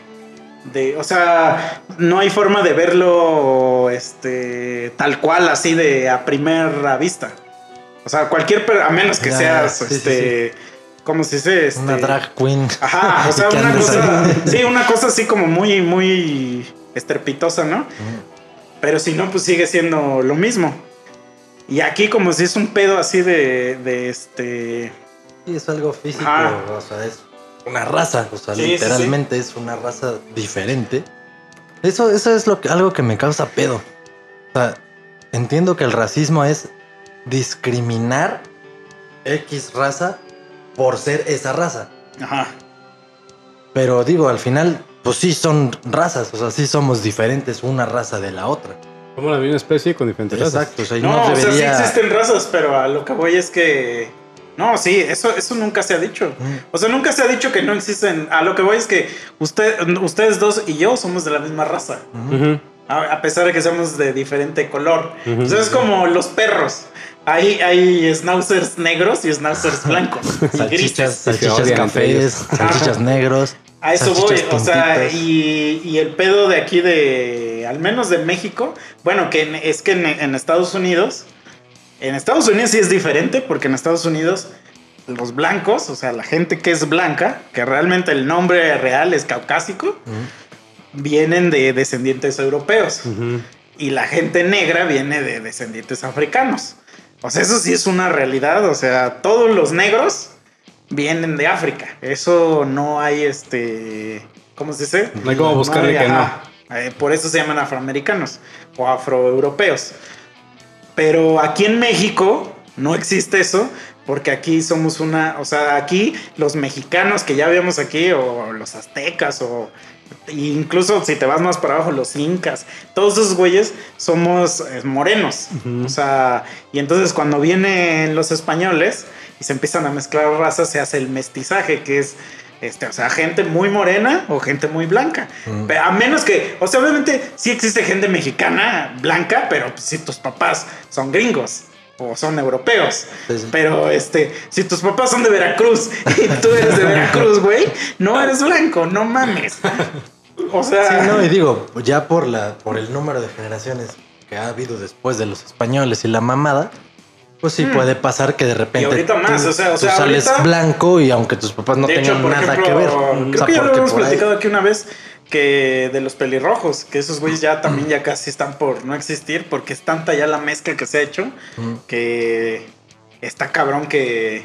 de, o sea, no hay forma de verlo, este, tal cual, así de a primera vista. O sea, cualquier, a menos que seas, sí, sí, este, ¿cómo se dice? Este, Una drag queen. Ajá, o sea, una cosa, sí, una cosa así como muy, muy estrepitosa, ¿no? Pero si no, pues sigue siendo lo mismo. Y aquí como si es un pedo así de, de este... Sí, es algo físico, o sea, es una raza, o sea, Sí, sí, literalmente es una raza diferente. Eso, eso es lo que, algo que me causa pedo. O sea, entiendo que el racismo es discriminar X raza por ser esa raza. Ajá. Pero digo, al final, pues sí son razas, o sea, sí somos diferentes una raza de la otra. Somos la misma especie con diferentes razas. Exacto, o sea, y No, o sea, sí existen razas, pero a lo que voy es que. No, sí, eso, eso nunca se ha dicho. Mm. O sea, nunca se ha dicho que no existen. A lo que voy es que usted, ustedes dos y yo somos de la misma raza. Ujú. A, a pesar de que somos de diferente color. O sea, es como los perros. Hay, hay schnauzers negros y schnauzers blancos. y Salchichas, grises. salchichas cafés, salchichas negros. A eso voy, o sea, y, y el pedo de aquí de, al menos de México, bueno, que en- es que en, en Estados Unidos, en Estados Unidos sí es diferente, porque en Estados Unidos los blancos, o sea, la gente que es blanca, que realmente el nombre real es caucásico, vienen de descendientes europeos, Ujú. y la gente negra viene de descendientes africanos. O sea, eso sí es una realidad, o sea, todos los negros vienen de África. Eso no hay este. ¿Cómo se dice? No hay como buscarle hay- que no. ajá. Eh, por eso se llaman afroamericanos o afroeuropeos. Pero aquí en México no existe eso, porque aquí somos una. O sea, aquí los mexicanos que ya vemos aquí, o los aztecas, o incluso si te vas más para abajo, los incas, todos esos güeyes somos eh, morenos. O sea, y entonces cuando vienen los españoles y se empiezan a mezclar razas, se hace el mestizaje, que es, este, o sea, gente muy morena o gente muy blanca. Mm. A menos que, o sea, obviamente sí existe gente mexicana blanca, pero pues, si tus papás son gringos o son europeos. Sí, sí. Pero este, si tus papás son de Veracruz y tú eres de Veracruz, güey, no eres blanco, no mames. O sea, Sí, no, y digo, ya por la, por el número de generaciones que ha habido después de los españoles y la mamada, pues sí Mm. puede pasar que de repente Y ahorita más, tú, o sea, o tú sea, sales ahorita- blanco y aunque tus papás no tengan hecho, nada ejemplo, que ver. creo O sea, que ya lo ahí- platicado aquí una vez que de los pelirrojos, que esos güeyes ya también ya casi están por no existir porque es tanta ya la mezcla que se ha hecho Mm. que está cabrón que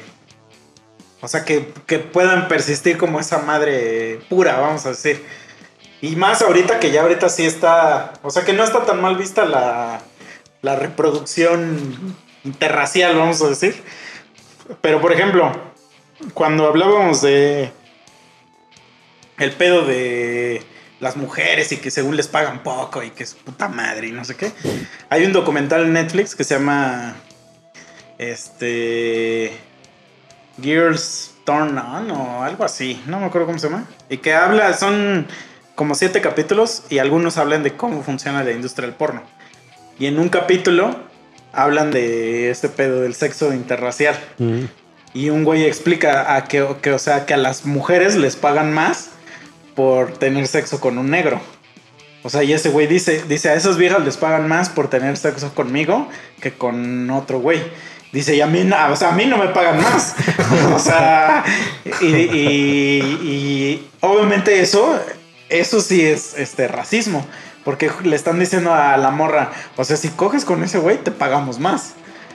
o sea que, que puedan persistir como esa madre pura, vamos a decir. Y más ahorita que ya ahorita sí está, o sea que no está tan mal vista la, la reproducción interracial, vamos a decir. Pero por ejemplo, cuando hablábamos de el pedo de las mujeres y que según les pagan poco y que es puta madre y no sé qué. Hay un documental en Netflix que se llama este Girls Turn On o algo así, no me acuerdo cómo se llama. Y que habla, son como siete capítulos y algunos hablan de cómo funciona la industria del porno. Y en un capítulo hablan de este pedo del sexo interracial. Ujú. Y un güey explica a que, que, o sea, que a las mujeres les pagan más por tener sexo con un negro. O sea, y ese güey dice, dice, a esas viejas les pagan más por tener sexo conmigo que con otro güey. Dice, y a mí, no- o sea, a mí no me pagan más. o sea, y, y- y obviamente eso, eso sí es este racismo. Porque le están diciendo a la morra, o sea, si coges con ese güey, te pagamos más.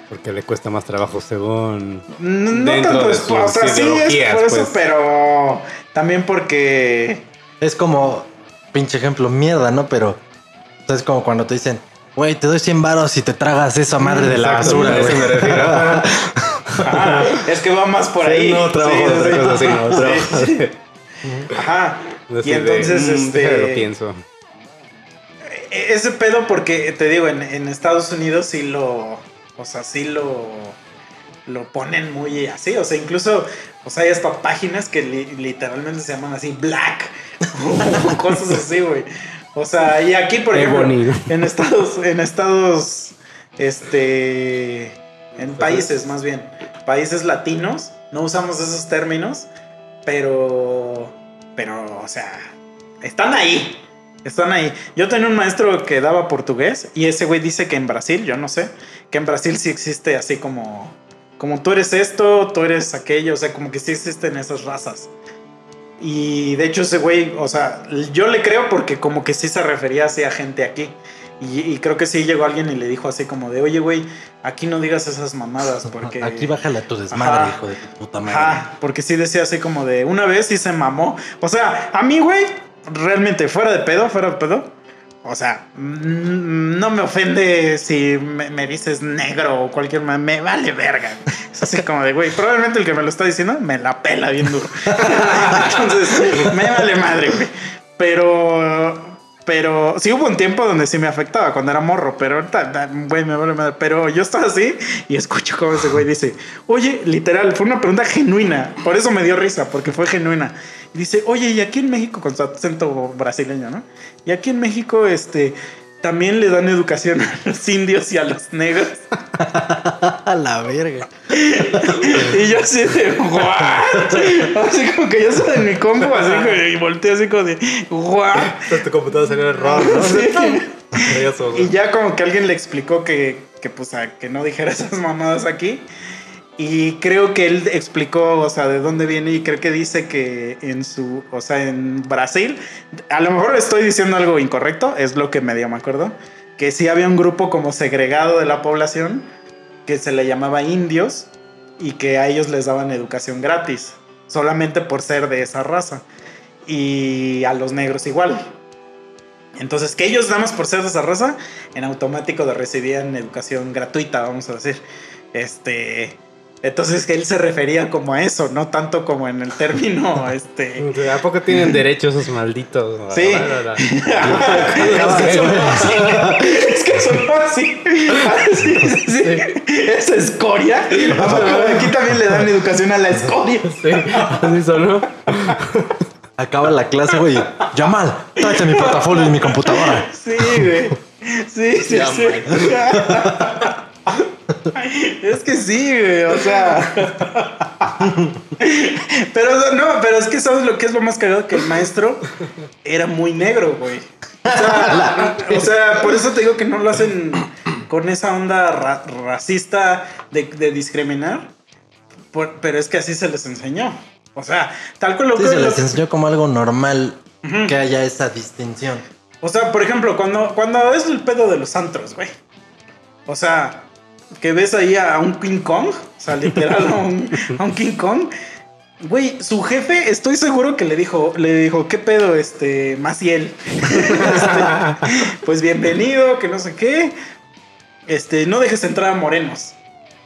Porque le cuesta más trabajo según... No, no tanto de es, o sea, sí es por eso, pues. pero también porque Es como, pinche ejemplo, mierda, ¿no? Pero o sea, es como cuando te dicen, güey, te doy 100 varos y te tragas esa madre de la basura, eso güey. me refiero. ajá, es que va más por Sí, ahí. no trabajo Sí, de otra sí, cosa así, no sí, trabajo Ajá. Y entonces, mm, este. déjame lo pienso. E- Ese pedo, porque te digo, en, en Estados Unidos sí lo. O sea, sí lo. Lo ponen muy así. O sea, incluso. O sea, hay hasta páginas que li- literalmente se llaman así Black. o cosas así, güey. O sea, y aquí, por ejemplo, en Estados. En Estados. Este. En países, más bien. Países latinos. No usamos esos términos. Pero. Pero, o sea. Están ahí. Están ahí. Yo tenía un maestro que daba portugués y ese güey dice que en Brasil, yo no sé, que en Brasil sí existe así como, como tú eres esto, tú eres aquello, o sea, como que sí existen esas razas. Y de hecho ese güey, o sea, yo le creo porque como que sí se refería así a gente aquí. Y, y creo que sí llegó alguien y le dijo así como de, oye güey, aquí no digas esas mamadas porque... Aquí bájale a tu desmadre, Ajá. hijo de tu puta madre. Ajá, porque sí decía así como de una vez sí se mamó. O sea, a mí, güey, realmente fuera de pedo, fuera de pedo, O sea, mm, no me ofende si me, me dices negro o cualquier ma- me vale verga. Es así como de, güey, probablemente el que me lo está diciendo me la pela bien duro. Entonces, me vale madre, güey. Pero, pero sí hubo un tiempo donde sí me afectaba cuando era morro, pero ahorita, güey, me vale madre. Pero yo estaba así y escucho cómo ese güey dice, oye, literal, fue una pregunta genuina. Por eso me dio risa, porque fue genuina. Y dice, oye, y aquí en México, con su acento brasileño, ¿no? Y aquí en México, este, también le dan educación a los indios y a los negros. A la verga. Y yo así de, ¿what? Así como que yo soy de mi combo, así como, y volteé así como de, ¿what? Entonces tu computadora salió error, ¿no? Sí. Y ya como que alguien le explicó que, que pues a- que no dijera esas mamadas aquí. Y creo que él explicó, o sea, de dónde viene y creo que dice que en su, o sea, en Brasil, a lo mejor estoy diciendo algo incorrecto, es lo que medio me acuerdo, que sí había un grupo como segregado de la población que se le llamaba indios y que a ellos les daban educación gratis, solamente por ser de esa raza. Y a los negros igual. Entonces, que ellos nada más por ser de esa raza, en automático recibían educación gratuita, vamos a decir. Este. Entonces que él se refería como a eso, no tanto como en el término, este. ¿A poco tienen derecho esos malditos? Sí. es que sonó así. Así, sí, sí. Es escoria. Aquí también le dan educación a la escoria. Sí, así sonó. Acaba la clase, güey. Yamal, tráete mi portafolio y mi computadora. Sí, güey. Sí, sí, sí. Es que sí, güey, o sea. Pero no, pero es que sabes lo que es lo más cagado que el maestro era muy negro, güey. O sea, o sea, por eso te digo que no lo hacen con esa onda ra- racista de, de discriminar. Por- pero es que así se les enseñó. O sea, tal cual lo Sí, que se les enseñó como algo normal que haya esa distinción. O sea, por ejemplo, cuando, cuando es el pedo de los antros, güey. O sea, que ves ahí a un King Kong, o sea, literal a un, a un King Kong. Güey, su jefe, estoy seguro que le dijo, le dijo, ¿qué pedo, este, Maciel? Este, pues bienvenido, que no sé qué. Este, no dejes entrar a morenos.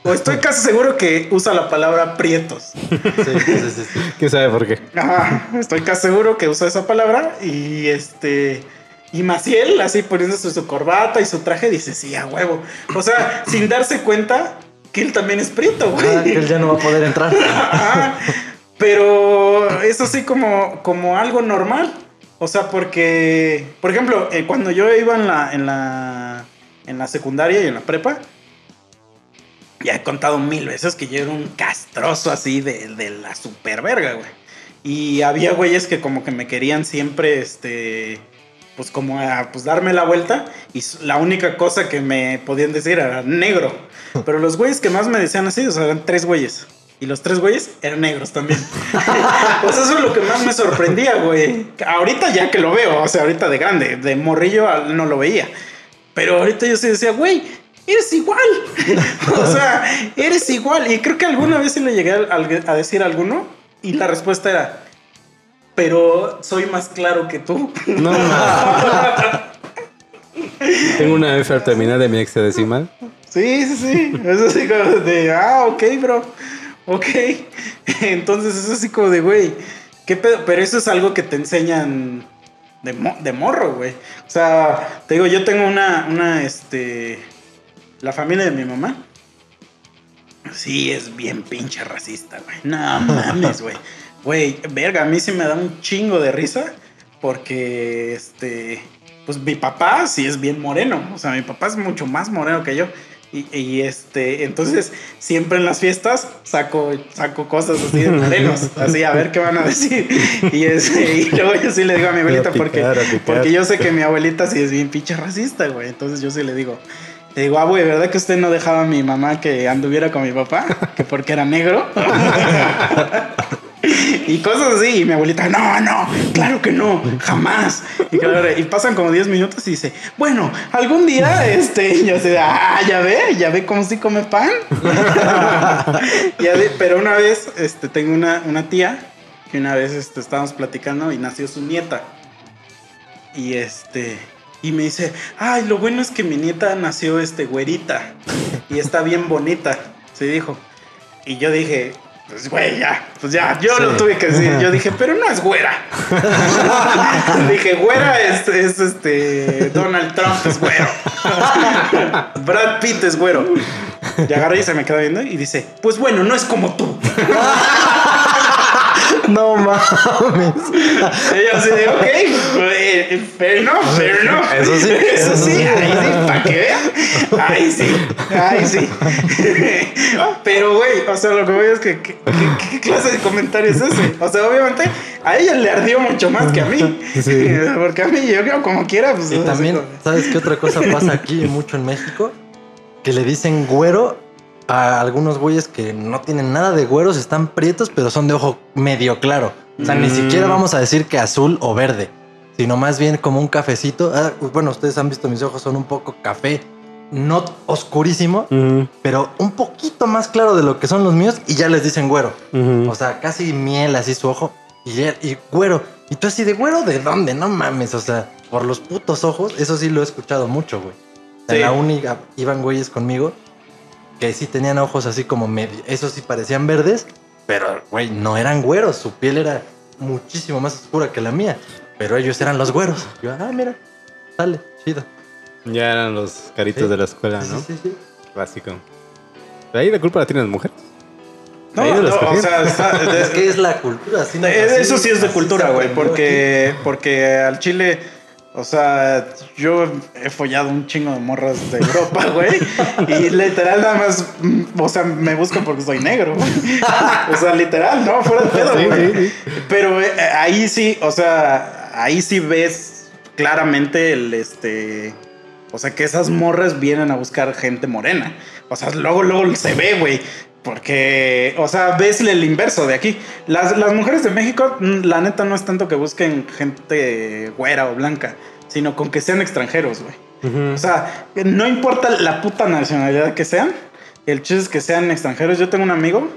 O estoy casi seguro que usa la palabra prietos. Sí, sí, sí, sí. ¿Quién sabe por qué? Ajá, estoy casi seguro que usa esa palabra y este y Maciel así poniéndose su corbata y su traje dice sí a huevo, o sea sin darse cuenta que él también es prieto, güey. Ah, que él ya no va a poder entrar. Pero es así como como algo normal, o sea porque por ejemplo eh, cuando yo iba en la en la en la secundaria y en la prepa ya he contado mil veces que yo era un castroso así de, de la super verga, güey. Y había güeyes que como que me querían siempre, este, pues como a pues darme la vuelta. Y la única cosa que me podían decir era negro. Pero los güeyes que más me decían así, o sea, eran tres güeyes. Y los tres güeyes eran negros también. pues eso es lo que más me sorprendía, güey. Ahorita ya que lo veo, o sea, ahorita de grande, de morrillo no lo veía. Pero ahorita yo sí decía, güey, eres igual. o sea, eres igual. Y creo que alguna vez sí le llegué a, a decir a alguno y la respuesta era, pero soy más claro que tú. No. Tengo una F al terminar de mi hexadecimal. Sí, sí, sí. Es así como de, ah, ok, bro. Ok. Entonces es así como de, güey, ¿qué pedo? Pero eso es algo que te enseñan de, mo- de morro, güey. O sea, te digo, yo tengo una, una, este, la familia de mi mamá. Sí, es bien pinche racista, güey. No mames, güey. Güey, verga, a mí sí me da un chingo de risa porque, este, pues mi papá sí es bien moreno. O sea, mi papá es mucho más moreno que yo. Y, y, este, entonces siempre en las fiestas saco, saco cosas así de morenos, así a ver qué van a decir. Y, este, y luego yo sí le digo a mi abuelita picar, porque, porque yo sé que mi abuelita sí es bien pinche racista, güey. Entonces yo sí le digo, le digo, ah, güey, ¿verdad que usted no dejaba a mi mamá que anduviera con mi papá? Que porque era negro. Y cosas así, y mi abuelita, no, no, claro que no, jamás. Y, pasan como 10 minutos y dice, bueno, algún día, este, yo sé, ah, ya ve, ya ve cómo sí come pan. Pero una vez, este, tengo una, una tía que una vez este, estábamos platicando y nació su nieta. Y este, Y me dice, ay, lo bueno es que mi nieta nació este güerita y está bien bonita, se dijo. Y yo dije, pues güey, ya, pues ya, yo lo tuve que decir. Yo dije, pero no es güera. dije, güera es, es este Donald Trump es güero. Brad Pitt es güero. Y agarra y se me queda viendo y dice, pues bueno, no es como tú. No mames. Y yo así de, ok, eh, fair enough, fair enough. Eso sí, eso eso sí, sí. ahí sí, para que vean. Ahí sí, ahí sí. Pero, güey, o sea, lo que voy es que, ¿qué clase de comentario es ese? O sea, obviamente, a ella le ardió mucho más que a mí. Porque a mí, yo creo, como quiera, pues. Y también, como- ¿sabes qué otra cosa pasa aquí mucho en México? Que le dicen güero a algunos güeyes que no tienen nada de güeros, están prietos, pero son de ojo medio claro. O sea, ni Mm. siquiera vamos a decir que azul o verde, sino más bien como un cafecito. Ah, bueno, ustedes han visto mis ojos, son un poco café, no oscurísimo, Ujú, pero un poquito más claro de lo que son los míos y ya les dicen güero. ujú. O sea, casi miel así su ojo y, y güero. Y tú así de güero, ¿de dónde? No mames, o sea, por los putos ojos, eso sí lo he escuchado mucho, güey. En Sí. la uni ah, iban güeyes conmigo que sí tenían ojos así como medio, esos sí parecían verdes, pero güey, no eran güeros, su piel era muchísimo más oscura que la mía, pero ellos eran los güeros. Yo, ah, mira, sale, chido. Ya eran los caritos Sí. de la escuela, Sí, ¿no? sí, sí, sí. Básico. Ahí la culpa la tienen las mujeres. No, no, o sea, está- Es que es la cultura, así, Eh, así- Eso sí es de cultura, güey, porque, porque al chile, o sea, yo he follado un chingo de morras de Europa, güey, y literal nada más, mm, o sea, me buscan porque soy negro, güey. O sea, literal, no, fuera de pedo, Sí, güey. sí, Pero eh, ahí sí, o sea, ahí sí ves claramente el, este, o sea, que esas morras vienen a buscar gente morena. O sea, luego, luego se ve, güey. Porque, o sea, ves el inverso de aquí. Las, las mujeres de México, mm, la neta, no es tanto que busquen gente güera o blanca, sino con que sean extranjeros, güey. O sea, no importa la puta nacionalidad que sean, el chiste es que sean extranjeros. Yo tengo un amigo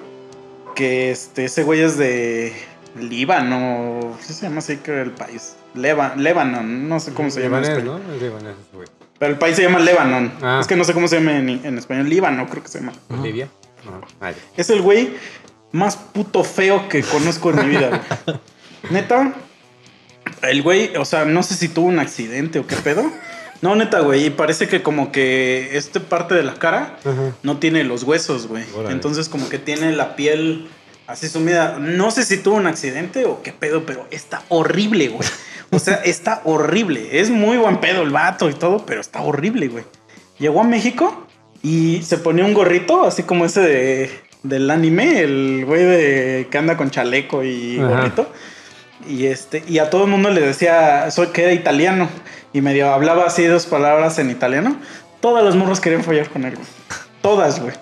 que este, ese güey es de Líbano, ¿qué se llama así que el país? Lebanon, no sé cómo se llama en español. ¿no? Es libanés, ese güey. Pero el país se llama Lebanon. Ah. Es que no sé cómo se llama en, en español. Líbano, creo que se llama. Ah, Es el güey más puto feo que conozco en mi vida, güey. Neta, el güey, o sea, no sé si tuvo un accidente o qué pedo. No, neta, güey, y parece que como que esta parte de la cara Ajá. no tiene los huesos, güey. Órale. Entonces como que tiene la piel así sumida. No sé si tuvo un accidente o qué pedo, pero está horrible, güey. O sea, está horrible. Es muy buen pedo el vato y todo, pero está horrible, güey. Llegó a México y se ponía un gorrito, así como ese de, del anime, el güey de que anda con chaleco y Ajá. gorrito. Y este, y a todo el mundo le decía soy que era italiano. Y medio hablaba así dos palabras en italiano. Todas las morras querían follar con él, güey. Todas, güey.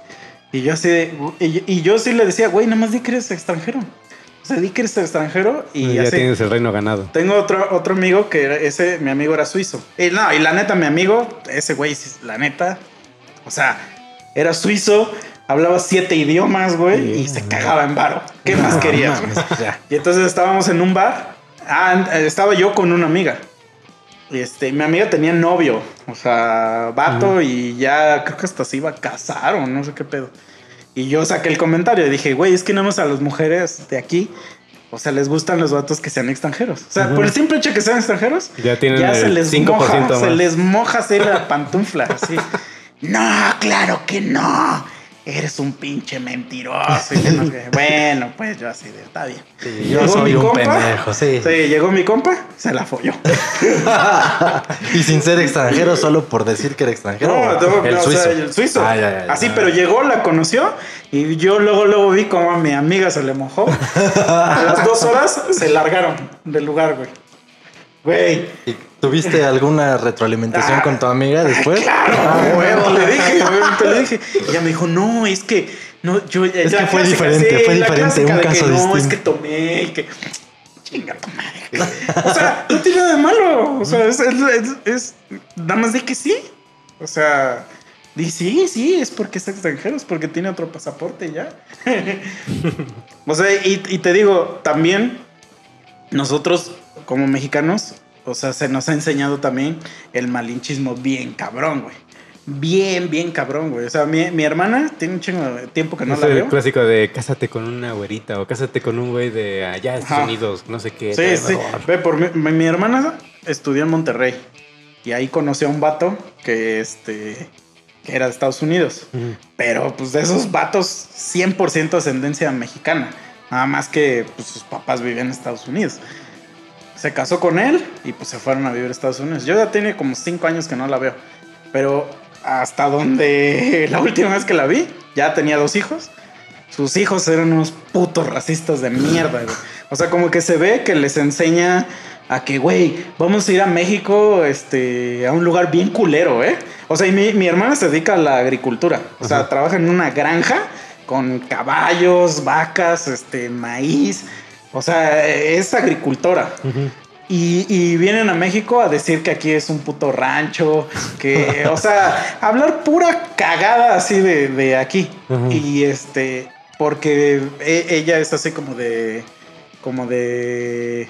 Y yo así de, y, y yo sí le decía, güey, nada más di que eres extranjero. O sea, di que eres extranjero y ya así. tienes el reino ganado. Tengo otro, otro amigo que era- ese, mi amigo era suizo. Y no, y la neta, mi amigo, ese güey, la neta, o sea, era suizo, hablaba siete idiomas, güey, y se cagaba en varo. ¿Qué más querías, güey? Y entonces estábamos en un bar. Ah, estaba yo con una amiga. Y este, mi amiga tenía novio, o sea, vato, y ya creo que hasta se iba a casar o no sé qué pedo. Y yo saqué el comentario y dije, güey, es que nada más a las mujeres de aquí, o sea, les gustan los vatos que sean extranjeros. O sea, por el simple hecho que sean extranjeros, Ya tienen ya se el les 5% moja, más. se les moja así la pantufla, así. no, claro que no. Eres un pinche mentiroso. y bueno, pues yo así de, está bien. Sí, yo Llegó soy mi un compa. pendejo, sí. Sí, llegó mi compa, se la folló. y sin ser extranjero, solo por decir que era extranjero. No, ¿o? no, el no, o suizo. sea, el suizo. Ah, ya, ya, ya. Así, pero llegó, la conoció y yo luego, luego vi como a mi amiga se le mojó. a las dos horas se largaron del lugar, güey. Güey. ¿Y ¿Tuviste alguna retroalimentación Ah, con tu amiga después? Claro, Ah, huevo, le dije, le dije. Y ella me dijo, no, es que no, yo Es que fue diferente, fue diferente, un de caso que No, distinto. es que tomé y que. Chinga tu madre. O sea, no tiene nada de malo. O sea, es, es, es- es- nada más de que sí. O sea, di sí, sí, es porque es extranjero, es porque tiene otro pasaporte y ya. o sea, y, y te digo, también nosotros como mexicanos o sea, se nos ha enseñado también el malinchismo bien cabrón, güey. Bien, bien cabrón, güey. O sea, mi, mi hermana tiene un chingo de tiempo que no es la el veo. clásico de cásate con una güerita o cásate con un güey de allá de Estados. Unidos, no sé qué. Sí, sí. Ve, por mi, mi- hermana estudió en Monterrey. Y ahí conoció a un vato que, este, que era de Estados Unidos. Pero pues de esos vatos, 100% ascendencia mexicana. Nada más que pues, sus papás vivían en Estados Unidos. Se casó con él y pues se fueron a vivir a Estados Unidos. Yo ya tiene como 5 años que no la veo. Pero hasta donde la última vez que la vi, ya tenía dos hijos. Sus hijos eran unos putos racistas de mierda, güey. O sea, como que se ve que les enseña a que, güey, vamos a ir a México, este, a un lugar bien culero, ¿eh? O sea, y mi, mi hermana se dedica a la agricultura. O sea, Ajá. trabaja en una granja con caballos, vacas, este, maíz. O sea, es agricultora. Y, y vienen a México a decir que aquí es un puto rancho, que, o sea, hablar pura cagada así de, de aquí. Y este, porque e- ella es así como de, como de,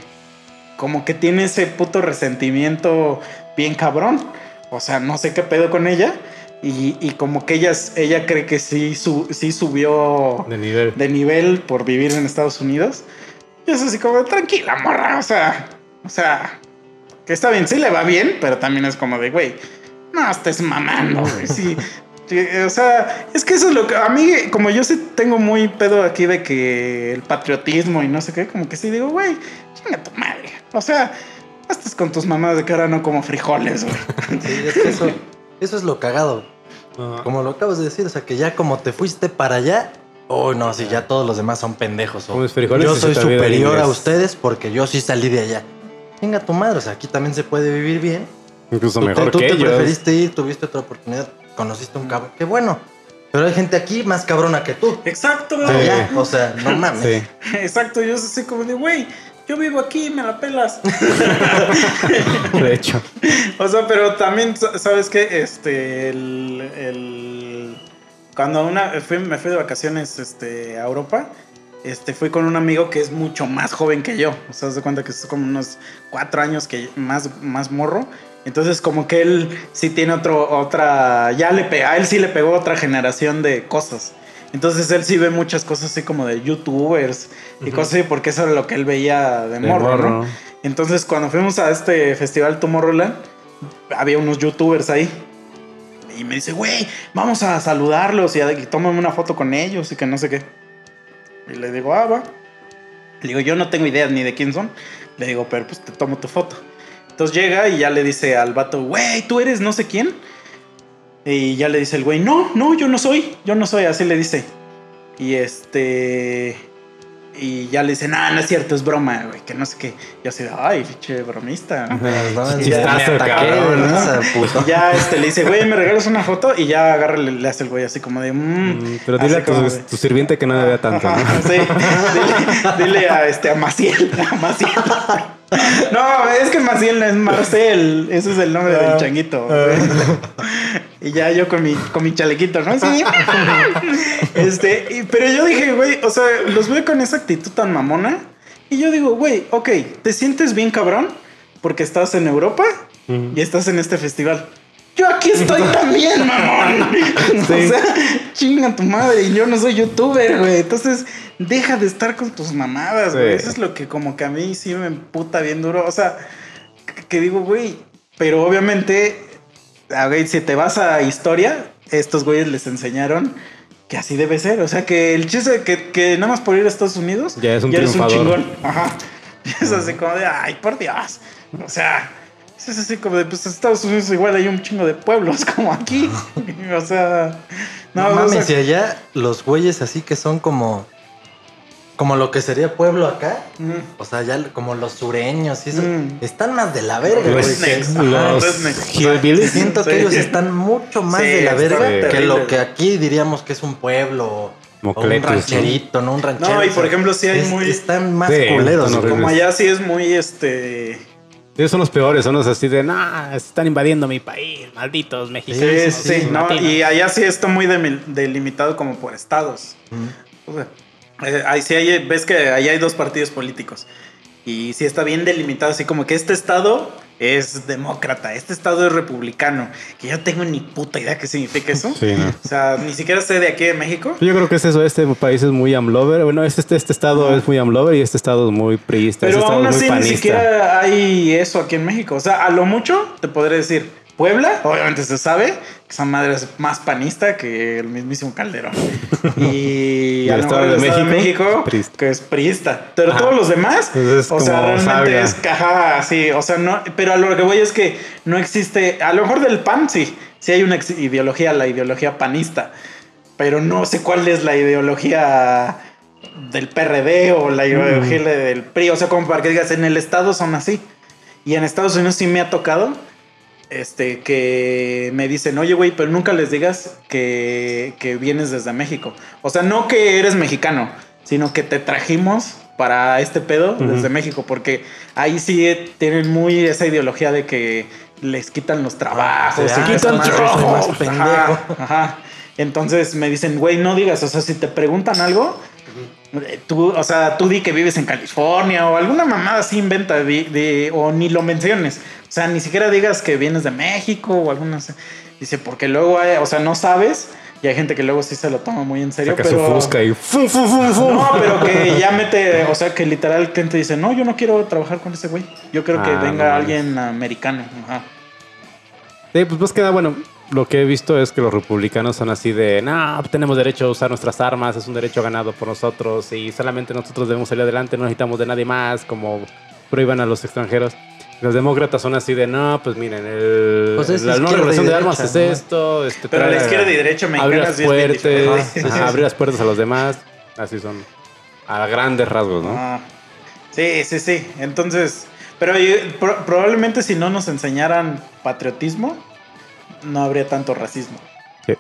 como que tiene ese puto resentimiento bien cabrón. O sea, no sé qué pedo con ella. Y, y como que ella, ella cree que sí, su- sí subió De nivel. de nivel por vivir en Estados Unidos. Y es así como, tranquila, morra. O sea, o sea, que está bien, sí le va bien, pero también es como de, güey, no estés mamando, güey. Sí. O sea, es que eso es lo que a mí, como yo sí tengo muy pedo aquí de que el patriotismo y no sé qué, como que sí digo, güey, chinga tu madre. O sea, no estés con tus mamás de que ahora no como frijoles, güey. Sí, es que eso, eso es lo cagado. Ajá. Como lo acabas de decir, o sea, que ya como te fuiste para allá, oh no, si ya todos los demás son pendejos. o Comes frijoles yo soy superior a ustedes porque yo sí salí de allá. Venga tu madre, o sea, aquí también se puede vivir bien. Incluso Tú, mejor te, tú que te ellos. preferiste ir, tuviste otra oportunidad, conociste un cabrón. Qué bueno. Pero hay gente aquí más cabrona que tú. Exacto, Sí. Allá, o sea, no mames. Sí. Exacto, yo soy así como de, güey, yo vivo aquí, me la pelas. De hecho. O sea, pero también, sa- ¿sabes qué? Este, el, el- cuando una, fui- me fui de vacaciones este, a Europa, este, fui con un amigo que es mucho más joven que yo. O sea, de cuenta que es como unos cuatro años que más, más morro. Entonces, como que él sí tiene otro, otra, ya le pega, a él sí le pegó otra generación de cosas. Entonces él sí ve muchas cosas así como de youtubers y cosas así, porque eso era lo que él veía de De morro, ¿no? morro. Entonces, cuando fuimos a este festival Tomorrowland, había unos youtubers ahí. Y me dice, güey, vamos a saludarlos y, a- y una foto con ellos y que no sé qué. Y le digo, ah, va. Le digo, yo no tengo idea ni de quién son. Le digo, pero pues te tomo tu foto. Entonces llega y ya le dice al vato, güey, tú eres no sé quién. Y ya le dice el güey, no, no, yo no soy, yo no soy, así le dice. Y este. Y ya le dice, no, no es cierto, es broma, güey, que no sé qué. Yo así, ay, pinche bromista. No, Sí, ya ya me Chistazo, ataqué, cabrón, ¿no? ¿no? Esa puto. Y ya este, le dice, güey, ¿me regalas una foto? Y ya agarra, le, le hace el güey así como de, mmm. Mm, Pero dile a tu, tu sirviente que no me vea tanto. ¿no? sí, dile, dile a, este, a Maciel, a Maciel. No, es que Maciel es Marcel, ese es el nombre del changuito. Y ya yo con mi, con mi chalequito, ¿no? Sí. Este, y- pero yo dije, güey, o sea, los veo con esa actitud tan mamona. Y yo digo, güey, ok, ¿te sientes bien cabrón? Porque estás en Europa y estás en este festival. Yo aquí estoy también, mamón. O sea, chinga tu madre. Y yo no soy youtuber, güey. Entonces, deja de estar con tus mamadas, güey. Sí. Eso es lo que como que a mí sí me emputa bien duro. O sea, que- digo, güey. Pero obviamente, a güey, si te vas a historia, estos güeyes les enseñaron que así debe ser. O sea, que el chiste de que, que nada más por ir a Estados Unidos, Ya es un eres un chingón. Ajá. Y es así como de, ay, por Dios. O sea, es así como de, pues Estados Unidos igual hay un chingo de pueblos como aquí. o sea, no, No, o mames, sea, y allá los güeyes así que son como. Como lo que sería pueblo acá. mm, O sea, ya como los sureños y eso. Mm. Están más de la verga, Los, güey. Rednecks, que- ajá, los hillbillies. Siento que Sí. ellos están mucho más Sí, de la verga que terrible. lo que aquí diríamos que es un pueblo o- o un rancherito, ¿no? Un ranchero. No, y o por ejemplo, sí hay es- muy- Están más Sí, culeros. como allá sí es muy este. Ellos son los peores, son los así de, nah, están invadiendo mi país, malditos mexicanos. Sí, sí, no, latinos". y allá sí está muy delimitado como por estados. Mm. O sea, eh, ahí sí hay, ves que ahí hay dos partidos políticos. Y sí está bien delimitado, así como que este estado es demócrata, este estado es republicano, que yo no tengo ni puta idea qué significa eso. Sí, no. O sea, ni siquiera sé de aquí de México. Yo creo que es eso, este país es muy amlover. Bueno, este, este, este estado es muy amlover y este estado es muy priista. este Pero estado aún así ni siquiera hay eso aquí en México. O sea, a lo mucho te podré decir, Puebla, obviamente se sabe que esa madre es más panista que el mismísimo Calderón. Y ¿Y el Estado de el Estado de México? México, Priista. que es priista. Pero Ajá. todos los demás, es o sea, realmente es caja así. O sea, no, pero a lo que voy es que no existe, a lo mejor del PAN sí, sí hay una ideología, la ideología panista. Pero no sé cuál es la ideología del PRD o la ideología Mm. del PRI. O sea, como para que digas, en el Estado son así. Y en Estados Unidos sí me ha tocado este, que me dicen, oye, güey, pero nunca les digas que, que vienes desde México. O sea, no que eres mexicano, sino que te trajimos para este pedo desde México, porque ahí sí tienen muy esa ideología de que les quitan los trabajos, Ah, se quitan más pendejo. Ajá, ajá. Entonces me dicen, güey, no digas, o sea, si te preguntan algo, eh, Tú, o sea, tú di que vives en California o alguna mamada así inventa o ni lo menciones. O sea, ni siquiera digas que vienes de México o alguna. Dice, porque luego hay, o sea, no sabes y hay gente que luego sí se lo toma muy en serio. Saca pero, su fusca y fum, fum, fum, fum. No, pero que ya mete, o sea, que literal el cliente dice, no, yo no quiero trabajar con ese güey. Yo quiero que Ah, venga no mames. alguien americano. Ajá. Sí, pues más que nada, bueno, lo que he visto es que los republicanos son así de, no, tenemos derecho a usar nuestras armas, es un derecho ganado por nosotros y solamente nosotros debemos salir adelante, no necesitamos de nadie más, como prohíban a los extranjeros. Los demócratas son así de, no, pues miren, el, Pues es la y regulación de derecha, armas es ¿no? esto. Este, Pero trae la izquierda y derecha abrir las bien diferente. puertas, Ajá. ajá, abrir las puertas a los demás, así son, a grandes rasgos, ¿no? Ah, sí, sí, sí. Entonces, pero yo- pro- probablemente si no nos enseñaran patriotismo, no habría tanto racismo. Sí.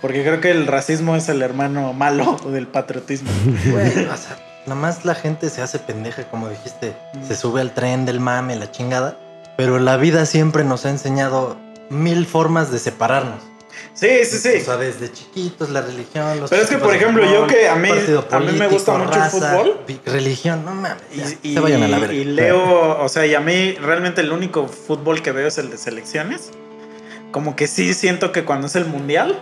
Porque creo que el racismo es el hermano malo del patriotismo. Güey, o sea, nada más la gente se hace pendeja, como dijiste, se sube al tren del mame, la chingada. Pero la vida siempre nos ha enseñado mil formas de separarnos. Sí, sí, sí. O sea, desde chiquitos, la religión, los Pero es que, por ejemplo, yo que a mí- partido a mí me gusta mucho el fútbol. Religión, no mames. Y, y- se vayan a la verga. y leo, o sea, y a mí realmente el único fútbol que veo es el de selecciones. Como que sí siento que cuando es el mundial,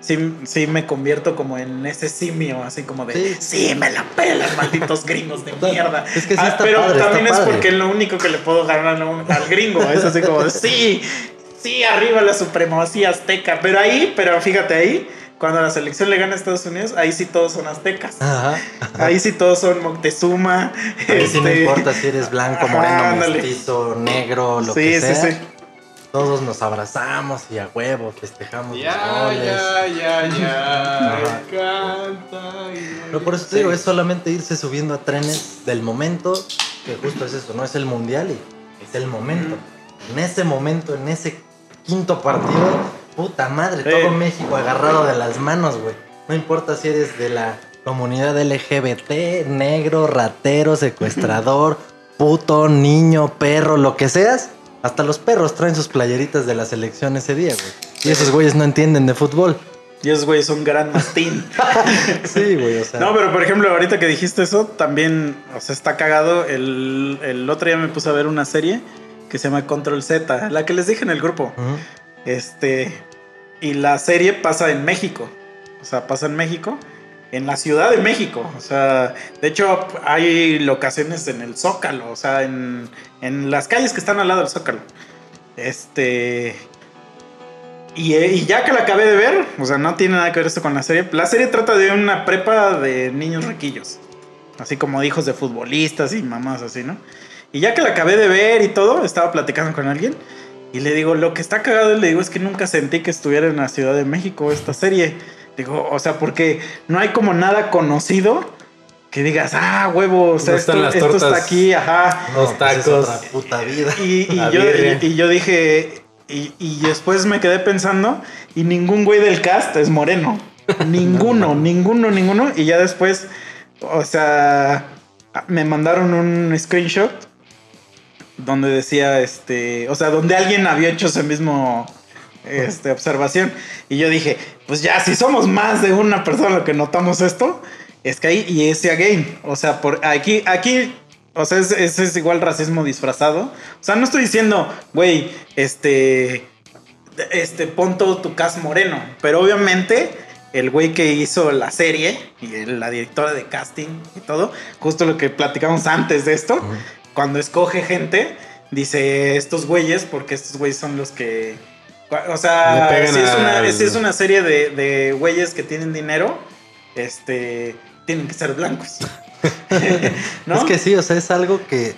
sí, sí me convierto como en ese simio, así como de, sí, Sí. me la pelan, malditos gringos de mierda. Es que sí Ah, pero padre, también es padre. porque es lo único que le puedo ganar al gringo. Es así como, de, sí, sí, arriba la supremacía azteca. Pero ahí, pero fíjate ahí, cuando la selección le gana a Estados Unidos, ahí sí todos son aztecas. Ajá. Ahí sí todos son Moctezuma. Ahí sí no este, importa si eres blanco, Ajá, moreno, ándale. mestizo, negro, lo sí, que sí, sea. sí. Todos nos abrazamos y a huevo festejamos los Ya, goles. ya, ya, ya, me encanta. y- Pero por eso te digo, es solamente irse subiendo a trenes del momento, que justo es eso, no es el mundial y es el momento. En ese momento, en ese quinto partido, puta madre, Sí. todo México agarrado de las manos, güey. No importa si eres de la comunidad LGBT, negro, ratero, secuestrador, puto, niño, perro, lo que seas. Hasta los perros traen sus playeritas de la selección ese día, güey. Y esos güeyes no entienden de fútbol. Y esos güeyes son gran mastín. Sí, güey, o sea. No, pero por ejemplo, ahorita que dijiste eso, también, o sea, está cagado. El, el otro día me puse a ver una serie que se llama Control Z, la que les dije en el grupo. Este, y la serie pasa en México. O sea, pasa en México, en la Ciudad de México. O sea, de hecho, hay locaciones en el Zócalo, o sea, en, en las calles que están al lado del Zócalo. Este. Y, eh, y ya que la acabé de ver, o sea, no tiene nada que ver esto con la serie. La serie trata de una prepa de niños riquillos. Así como hijos de futbolistas y mamás así, ¿no? Y ya que la acabé de ver y todo, estaba platicando con alguien. Y le digo, lo que está cagado, le digo, es que nunca sentí que estuviera en la Ciudad de México esta serie. Digo, o sea, porque no hay como nada conocido que digas, ah, huevo, o sea, No esto, está aquí, ajá. No, Los pues es tacos. otra puta vida. Y, yo, y, y yo dije, y, y después me quedé pensando, y ningún güey del cast es moreno. Ninguno, ninguno, ninguno. Y ya después, o sea, me mandaron un screenshot donde decía, este, o sea, donde alguien había hecho ese mismo este, observación. Y yo dije, pues ya, si somos más de una persona lo que notamos esto, es que ahí, y ese again, o sea, por aquí, aquí O sea, ese es, es igual racismo disfrazado. O sea, no estoy diciendo, güey, este. Este, pon todo tu cast moreno. Pero obviamente, el güey que hizo la serie y la directora de casting y todo, justo lo que platicamos antes de esto, cuando escoge gente, dice estos güeyes, porque estos güeyes son los que. O sea, si es, una, al- si es una serie de, de güeyes que tienen dinero, este. Tienen que ser blancos. ¿No? Es que sí, o sea, es algo que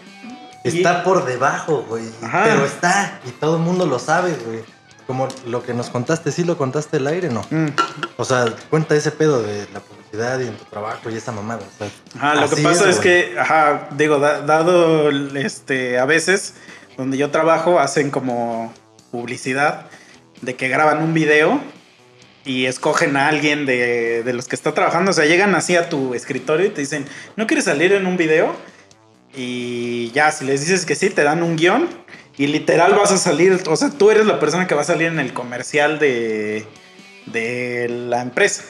Y- está por debajo, güey. Ajá. Pero está, y todo el mundo lo sabe, güey. Como lo que nos contaste, ¿sí lo contaste al aire, no? Mm. O sea, cuenta ese pedo de la publicidad y en tu trabajo y esa mamada. O sea, Ajá, lo que pasa es, que, ajá, digo, da- dado el- este, a veces donde yo trabajo hacen como publicidad de que graban un video y escogen a alguien de, de los que está trabajando. O sea, llegan así a tu escritorio y te dicen, ¿no quieres salir en un video? Y ya, si les dices que sí, te dan un guion y literal vas a salir, o sea, tú eres la persona que va a salir en el comercial de, de la empresa.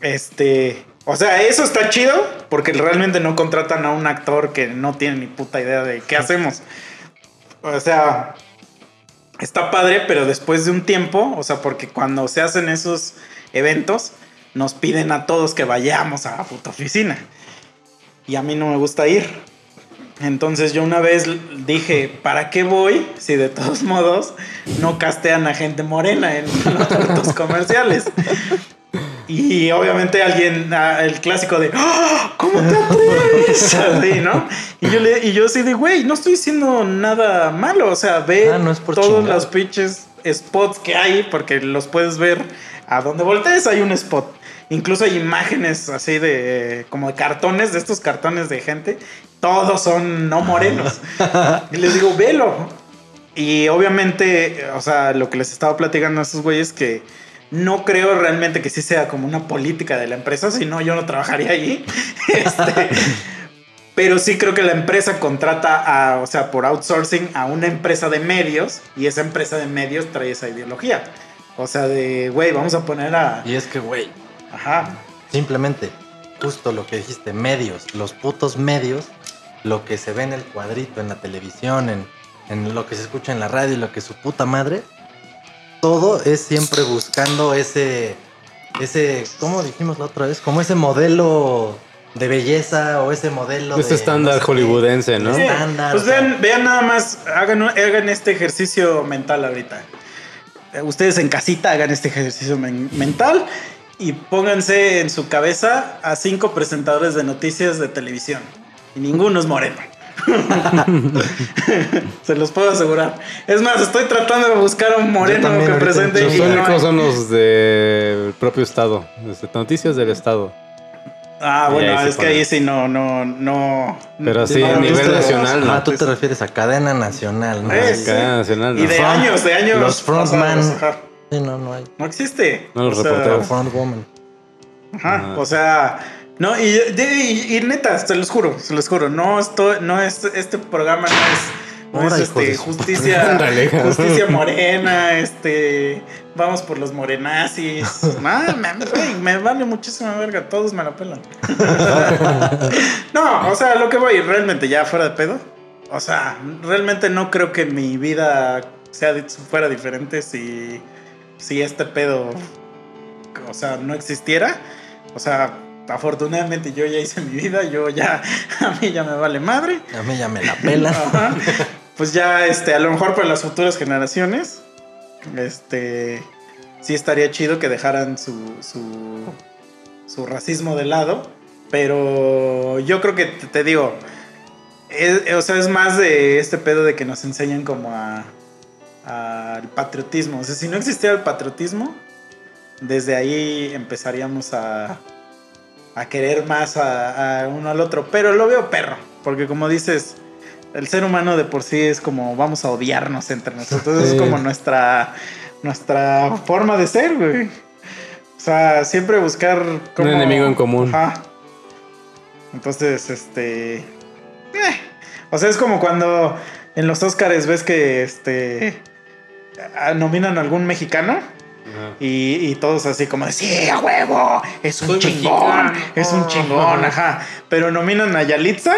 Este, o sea, eso está chido porque realmente no contratan a un actor que no tiene ni puta idea de qué hacemos. O sea, está padre, pero después de un tiempo, o sea, porque cuando se hacen esos eventos, nos piden a todos que vayamos a la puta oficina. Y a mí no me gusta ir. Entonces yo una vez dije, ¿para qué voy si de todos modos no castean a gente morena en los comerciales? Y obviamente alguien, ah, el clásico de, ¡Ah! ¿cómo te atreves? Así, ¿no? Y yo, le, y yo así de, güey, no estoy diciendo nada malo, o sea, ve Ah, no todos chingar. los pinches spots que hay, porque los puedes ver a donde voltees, hay un spot. Incluso hay imágenes así de, como de cartones, de estos cartones de gente, todos son no morenos. y les digo, velo. Y obviamente, o sea, lo que les estaba platicando a esos güeyes que no creo realmente que sí sea como una política de la empresa, si no yo no trabajaría allí. Este, pero sí creo que la empresa contrata a, o sea, por outsourcing a una empresa de medios y esa empresa de medios trae esa ideología. O sea, de, güey, vamos a poner a... Y es que, güey, Ajá. simplemente, justo lo que dijiste, medios, los putos medios, lo que se ve en el cuadrito, en la televisión, en, en lo que se escucha en la radio, lo que su puta madre, todo es siempre buscando ese, ese, ¿cómo dijimos la otra vez? Como ese modelo de belleza o ese modelo Este de estándar no sé qué, hollywoodense, ¿no? Sí, estándar, Pues vean, vean nada más, hagan, hagan este ejercicio mental ahorita. Eh, Ustedes en casita hagan este ejercicio men- mental y pónganse en su cabeza a cinco presentadores de noticias de televisión. Y ninguno es moreno. Se los puedo asegurar. Es más, estoy tratando de buscar a un moreno también que ahorita presente. Los no únicos son los del propio estado. este, Noticias del estado. Ah, Y bueno, es que ahí sí no, no, no. Pero sí, no, a nivel nacional, ¿no? Ah, tú te refieres a cadena nacional, ¿no? Eh. Cadena nacional, Y de Front- años, de años. los frontman. Sí, no, no hay. No existe. No los reporteros. Front woman. Ajá, Ajá. o sea, no, y, y- y neta, se los juro, se los juro, no estoy, no es, este programa no es, no es este, justicia, justicia morena, este, vamos por los morenazis, nada, me, me vale muchísima verga, todos me la pelan. no, o sea, lo que voy, realmente ya fuera de pedo, o sea, realmente no creo que mi vida sea fuera diferente si, si este pedo o sea, no existiera. O sea, afortunadamente yo ya hice mi vida, yo ya, a mí ya me vale madre. A mí ya me la pelan. Ajá. Pues ya, este, a lo mejor para las futuras generaciones, este, sí estaría chido que dejaran su, su, su racismo de lado. Pero yo creo que te, te digo, es- o sea, es más de este pedo de que nos enseñan como a al patriotismo. O sea, si no existiera el patriotismo, desde ahí empezaríamos a, a querer más a, a uno al otro. Pero lo veo perro, porque como dices, el ser humano de por sí es como vamos a odiarnos entre nosotros. Sí. Es como nuestra, nuestra forma de ser, güey. O sea, siempre buscar como... enemigo en común. Ajá. Entonces, este... eh, O sea, es como cuando en los Oscars ves que este nominan a algún mexicano Y, y todos así como de, sí, a huevo, es un Soy chingón, mexicano". es un chingón, ajá. Pero nominan a Yalitza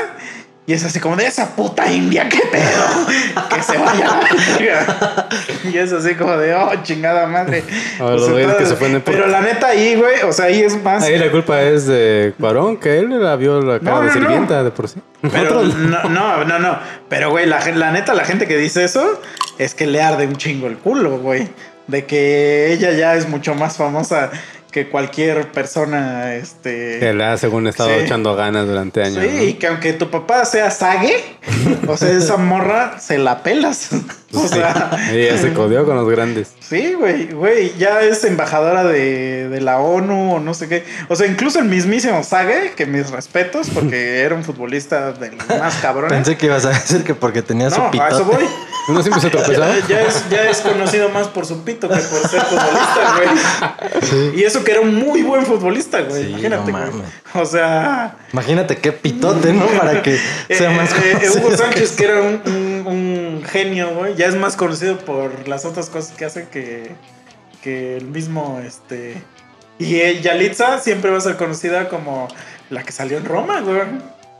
Y es así como de esa puta india, qué pedo, que se vaya. a la verga". y es así como de, oh, chingada madre. A los O sea, güeyes que todo- se ofenden por- Pero la neta ahí, güey, o sea, ahí es más. Ahí la culpa es de Cuarón, que él la vio la cara No, de no, sirvienta de por sí. Pero no, no, no, no. Pero, güey, la, la neta, la gente que dice eso es que le arde un chingo el culo, güey. De que ella ya es mucho más famosa que cualquier persona, este... que le ha, según estado Sí. echando ganas durante años. Sí, ¿no? y que aunque tu papá sea sague, o sea, esa morra se la pelas. O sea, Ella se codió con los grandes. sí, güey, güey, ya es embajadora de, de la ONU o no sé qué. O sea, incluso el mismísimo Sague, que mis respetos, porque era un futbolista de los más cabrones. Pensé que ibas a decir que porque tenía su no, pitote. a eso voy. Uno siempre se tropezaba. Ya, ya es, ya es conocido más por su pito que por ser futbolista, güey. Y eso que era un muy buen futbolista, güey. Sí, Imagínate, no güey. O sea, Imagínate qué pitote, ¿no? Para que eh, sea más eh, eh, conocido Hugo Sánchez, que- que era un, un- un genio, güey, ya es más conocido por las otras cosas que hace que, que el mismo, este... Y eh, Yalitza siempre va a ser conocida como la que salió en Roma, güey.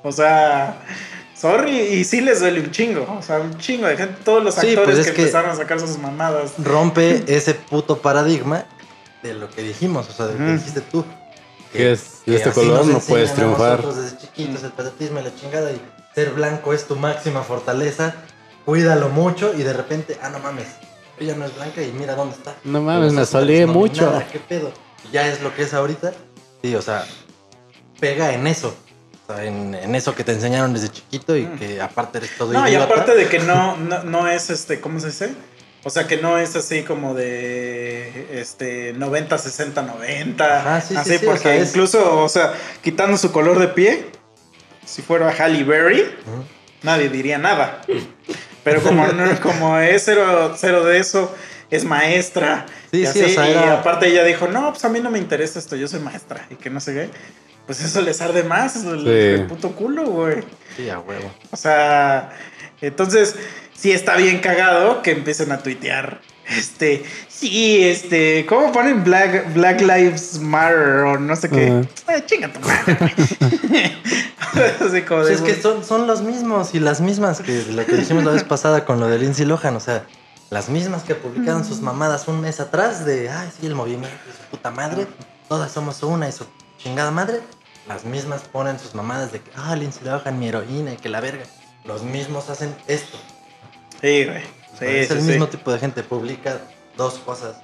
O sea, sorry, y sí les duele un chingo. O sea, un chingo de gente, todos los Sí, actores pues es que, que- empezaron a sacar sus mamadas. Rompe ese puto paradigma de lo que dijimos, o sea, de lo que dijiste tú. Que es de este así color, no puedes triunfar. Nosotros desde chiquitos el patriotismo y la chingada y ser blanco es tu máxima fortaleza. Cuídalo mucho y de repente, ah, no mames, ella no es blanca y mira dónde está. No mames, me nominada, mucho. ¿Qué pedo? Ya es lo que es ahorita. Sí, o sea, pega en eso. O sea, en, en eso que te enseñaron desde chiquito y que aparte eres todo Mm. No, y idiota. aparte de que no, no, no es este, ¿cómo se dice? O sea, que no es así como de este 90, 60, 90. Ajá, sí, sí, así, sí, o porque sea, es- incluso, o sea, quitando su color de pie, si fuera Halle Berry, nadie diría nada. Pero como, no- como es cero, cero de eso, es maestra. Sí, y, sí, así, o sea, y era- aparte ella dijo, no, pues a mí no me interesa esto, yo soy maestra. Y que no sé qué. Pues eso les arde más, el, Sí. el puto culo, güey. Sí, a huevo. O sea, entonces sí está bien cagado que empiecen a tuitear. Este, sí, este, ¿cómo ponen Black, Black Lives Matter o no sé qué? Eh, chinga tu madre. Así como Pues de, es que son, son los mismos y las mismas que lo que dijimos la vez pasada con lo de Lindsay Lohan, o sea, las mismas que publicaron sus mamadas un mes atrás de, ay, sí, el movimiento de su puta madre, todas somos una y su chingada madre, las mismas ponen sus mamadas de que, ah, Lindsay Lohan, mi heroína y que la verga. Los mismos hacen esto. Sí, güey. Sí, sea, es sí, el sí. mismo tipo de gente, publica dos cosas,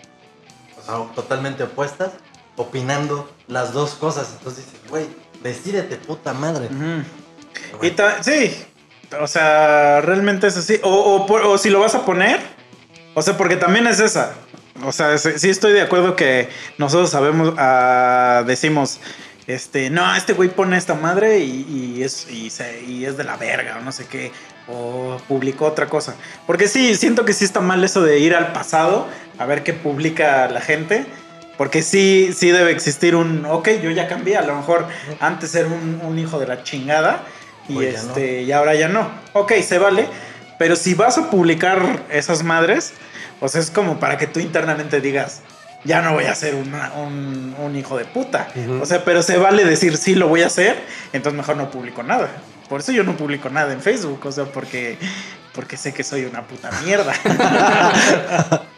o sea, totalmente opuestas, opinando las dos cosas. Entonces dices, güey, decídete, puta madre. Ujú. Pero Y sí, o sea, realmente es así. O, o por- o si lo vas a poner, o sea, porque también es esa. O sea, sí estoy de acuerdo que nosotros sabemos, ah, decimos, este, no, este güey pone esta madre y, y es, y, se- y es de la verga o no sé qué, o publicó otra cosa. Porque sí, siento que sí está mal eso de ir al pasado a ver qué publica la gente. Porque sí, sí debe existir un, ok, yo ya cambié, a lo mejor antes era un, un hijo de la chingada y, Pues este, y ahora ya no. Ok, se vale, pero si vas a publicar esas madres, sea, es como para que tú internamente digas, ya no voy a ser una- un, un hijo de puta. O sea, pero se vale decir, sí, lo voy a hacer, entonces mejor no publico nada. Por eso yo no publico nada en Facebook, o sea, porque, porque sé que soy una puta mierda.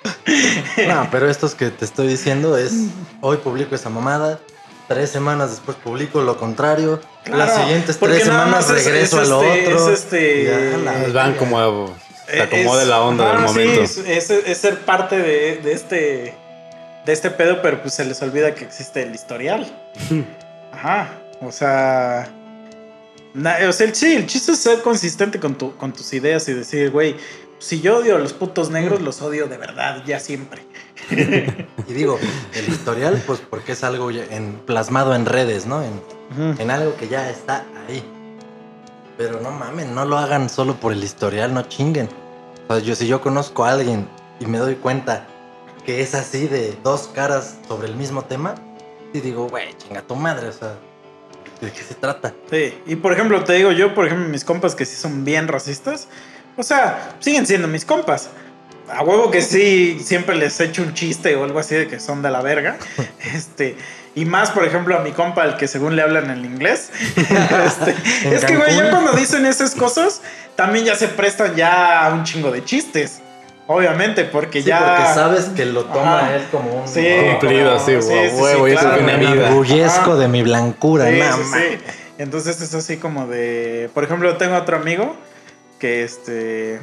No, pero estos que te estoy diciendo es hoy publico esa mamada, tres semanas después publico lo contrario, las siguientes tres semanas es- regreso es a lo este- otro. es este- Ya, la van como a- se acomode es- la onda del sí, momento. es, es- es ser parte de, de este de este pedo, pero pues se les olvida que existe el historial. Ajá. O sea. Na- o sea, el, sí, el chiste es ser consistente con, tu, con tus ideas y decir, güey, si yo odio a los putos negros, los odio de verdad, ya siempre. Y digo, el historial, pues porque es algo en, plasmado en redes, ¿no? En algo que ya está ahí. Pero no mamen, no lo hagan solo por el historial, no chinguen. O sea, yo si yo conozco a alguien y me doy cuenta que es así de dos caras sobre el mismo tema, y digo, güey, chinga tu madre, o sea, ¿de qué se trata? Sí, y por ejemplo, te digo yo, por ejemplo, mis compas que sí son bien racistas, o sea, siguen siendo mis compas. A huevo que sí, siempre les echo un chiste o algo así de que son de la verga. Este, Y más, por ejemplo, a mi compa, al que según le hablan en inglés. Este, En es que, güey, ya Cancún. cuando dicen esas cosas, también ya se prestan ya a un chingo de chistes. Obviamente, porque Sí, ya. porque sabes que lo toma Ajá. él como un Sí. Cumplido, así, huevo, huevo, y eso vida. de mi blancura, Sí, sí, sí. Entonces es así como de. Por ejemplo, tengo otro amigo que este.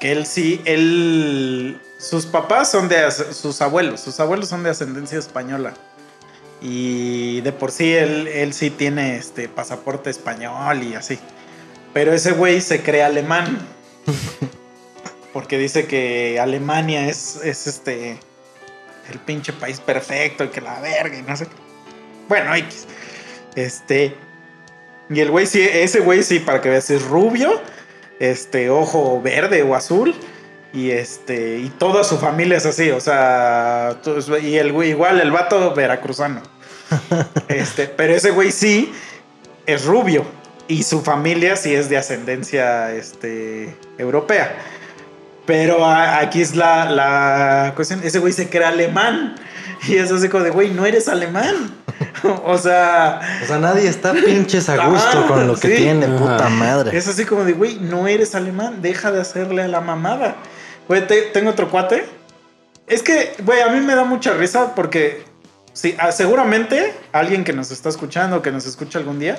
Que él sí, él. Sus papás son de. Sus abuelos. Sus abuelos son de ascendencia española. Y de por sí él, él sí tiene este pasaporte español y así. Pero ese güey se cree alemán. Porque dice que Alemania es, es este. El pinche país perfecto y que la verga y no sé qué. Bueno, X. Este. Y el güey sí, ese güey sí, para que veas, es rubio, este, ojo verde o azul. Y este, y toda su familia es así, o sea, y el güey, igual el vato veracruzano. Este, pero ese güey sí es rubio. Y su familia sí es de ascendencia este, europea. Pero a- aquí es la, la cuestión. Ese güey se cree alemán. Y es así como de, güey, no eres alemán. o sea, O sea, nadie está pinches a gusto Ah, con lo que sí. tiene, Ajá. puta madre. es así como de, güey, no eres alemán. Deja de hacerle a la mamada. Güey, te- tengo otro cuate. Es que, güey, a mí me da mucha risa porque sí, ah, seguramente alguien que nos está escuchando, que nos escucha algún día,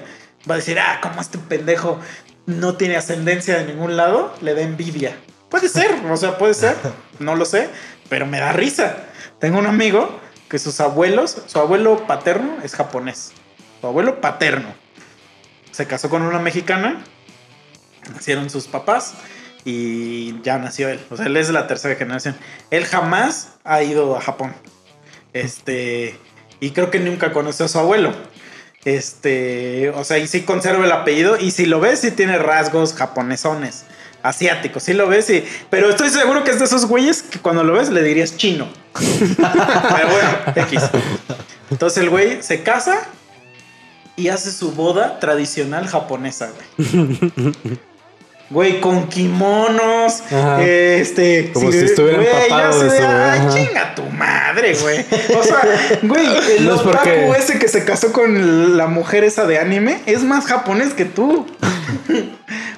va a decir, ah, como este pendejo no tiene ascendencia de ningún lado, le da envidia. Puede ser, o sea, puede ser, no lo sé, pero me da risa. Tengo un amigo que sus abuelos, su abuelo paterno es japonés. Su abuelo paterno se casó con una mexicana, nacieron sus papás y ya nació él. O sea, él es de la tercera generación. Él jamás ha ido a Japón. Este, y creo que nunca conoció a su abuelo. Este, o sea, y sí conserva el apellido y si lo ves sí tiene rasgos japonesones, asiáticos, sí lo ves y pero estoy seguro que es de esos güeyes que cuando lo ves le dirías chino. pero bueno, X. Entonces el güey se casa y hace su boda tradicional japonesa, güey. Güey, con kimonos, Ajá. este... Como si estuviera güey, empapado de su- Ay, ajá. chinga tu madre, güey. O sea, güey, el No otaku ese que se casó con la mujer esa de anime es más japonés que tú.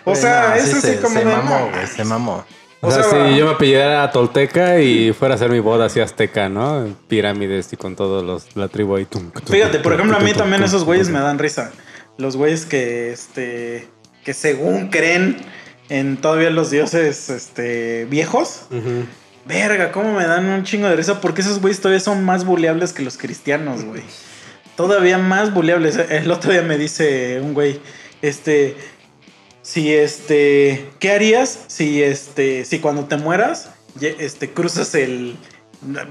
O Güey, sea, no, es sí así se, como se de, mamó, güey, se mamó. O, O sea, sea, si yo me apellidara Tolteca y fuera a hacer mi boda así azteca, ¿no? Pirámides y con todos los, la tribu ahí. tum, tum, Fíjate, por ejemplo, a mí también esos güeyes me dan risa. Los güeyes que, este, que según creen en todavía los dioses, este, viejos. Verga, cómo me dan un chingo de risa porque esos güeyes todavía son más buleables que los cristianos, güey. Todavía más buleables. El otro día me dice un güey, este, si este, ¿qué harías si este, si cuando te mueras, este, cruzas el,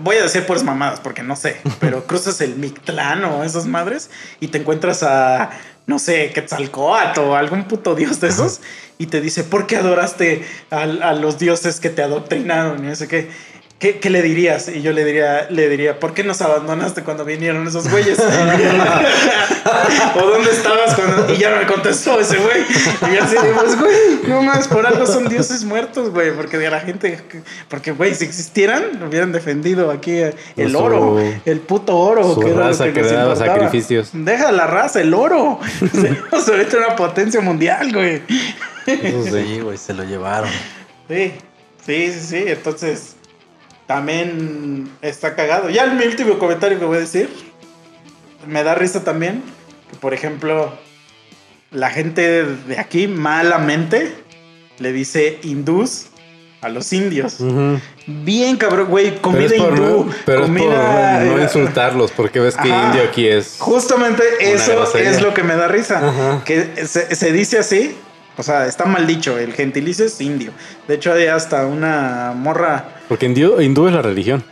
voy a decir por mamadas porque no sé, pero cruzas el Mictlán o esas madres y te encuentras a, no sé, Quetzalcoatl o algún puto dios de esos y te dice, ¿por qué adoraste a, a los dioses que te adoctrinaron? Y no sé qué. ¿Qué, qué le dirías? Y yo le diría, le diría, ¿por qué nos abandonaste cuando vinieron esos güeyes? ¿O dónde estabas cuando.? Y ya no me contestó ese güey. Y yo así de, pues, güey, no más, por algo son dioses muertos, güey. Porque de la gente. Porque, güey, si existieran, hubieran defendido aquí el Su- oro, el puto oro. su que era que les daba sacrificios. Deja la raza, el oro. Seríamos ahorita una potencia mundial, güey. Eso. Sí, güey, se lo llevaron. Sí, sí, sí, sí. Entonces, también está cagado. Ya el mi último comentario que voy a decir, me da risa también. Que, por ejemplo, la gente de aquí malamente le dice hindús a los indios. Bien cabrón, güey, comida por, hindú. pero es por comida, no insultarlos, porque ves que Ajá. indio aquí es. Justamente eso es lo que me da risa. Que se, se dice así. O sea, está mal dicho. El gentilicio es indio. De hecho, hay hasta una morra. Porque hindú, hindú es la religión.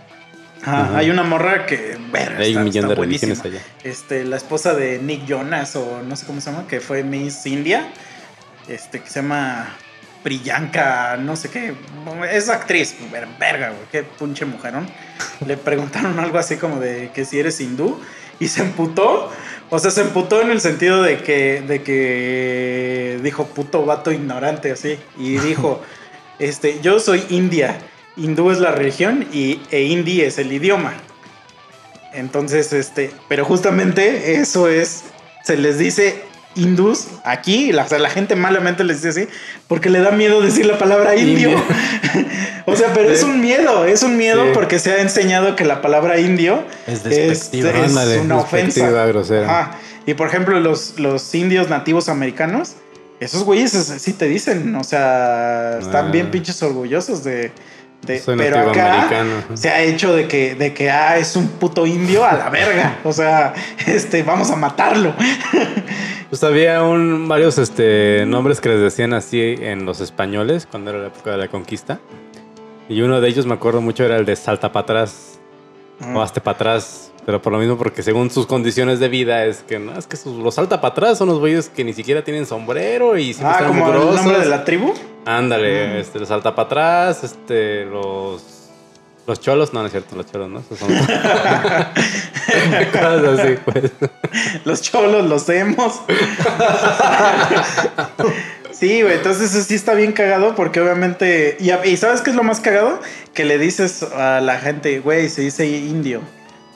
Ajá. Hay una morra que. Hay está- un millón de religiones allá. Este, la esposa de Nick Jonas, o no sé cómo se llama, que fue Miss India. Este, que se llama Priyanka, no sé qué. Es actriz, ver- verga, güey. Qué punche mujerón. Le preguntaron algo así como de que si eres hindú. Y se emputó. O sea, se emputó en el sentido de que, de que dijo puto vato ignorante, así. Y dijo, este, yo soy India. Hindú es la religión y, e hindi es el idioma. Entonces, este, pero justamente eso es, se les dice hindús aquí, la, o sea, la gente malamente les dice así, porque le da miedo decir la palabra indio. o sea, pero es un miedo, es un miedo Sí. porque se ha enseñado que la palabra indio Es despectiva. es Ándale, una despectiva, ofensa. grosera. Ajá. Y por ejemplo, los, los indios nativos americanos, esos güeyes es- sí te dicen, o sea, están Ah. bien pinches orgullosos de... de- pero acá se ha hecho de que, de que ah, es un puto indio a la verga. O sea, este, vamos a matarlo. Pues había un, varios este, nombres que les decían así en los españoles cuando era la época de la conquista. Y uno de ellos me acuerdo mucho era el de salta para atrás Mm. o hazte para atrás. Pero por lo mismo, porque según sus condiciones de vida es que no, es que sus- los salta para atrás son los güeyes que ni siquiera tienen sombrero y siempre Ah, están como el nombre de la tribu. Ándale, este, los salta para atrás, este, los. Los cholos, no, no es cierto, los cholos, ¿no? Esos son. Cosas así, pues. Los cholos, los emos. sí, güey, entonces eso sí está bien cagado porque obviamente... Y, y ¿sabes qué es lo más cagado? Que le dices a la gente, güey, se dice indio.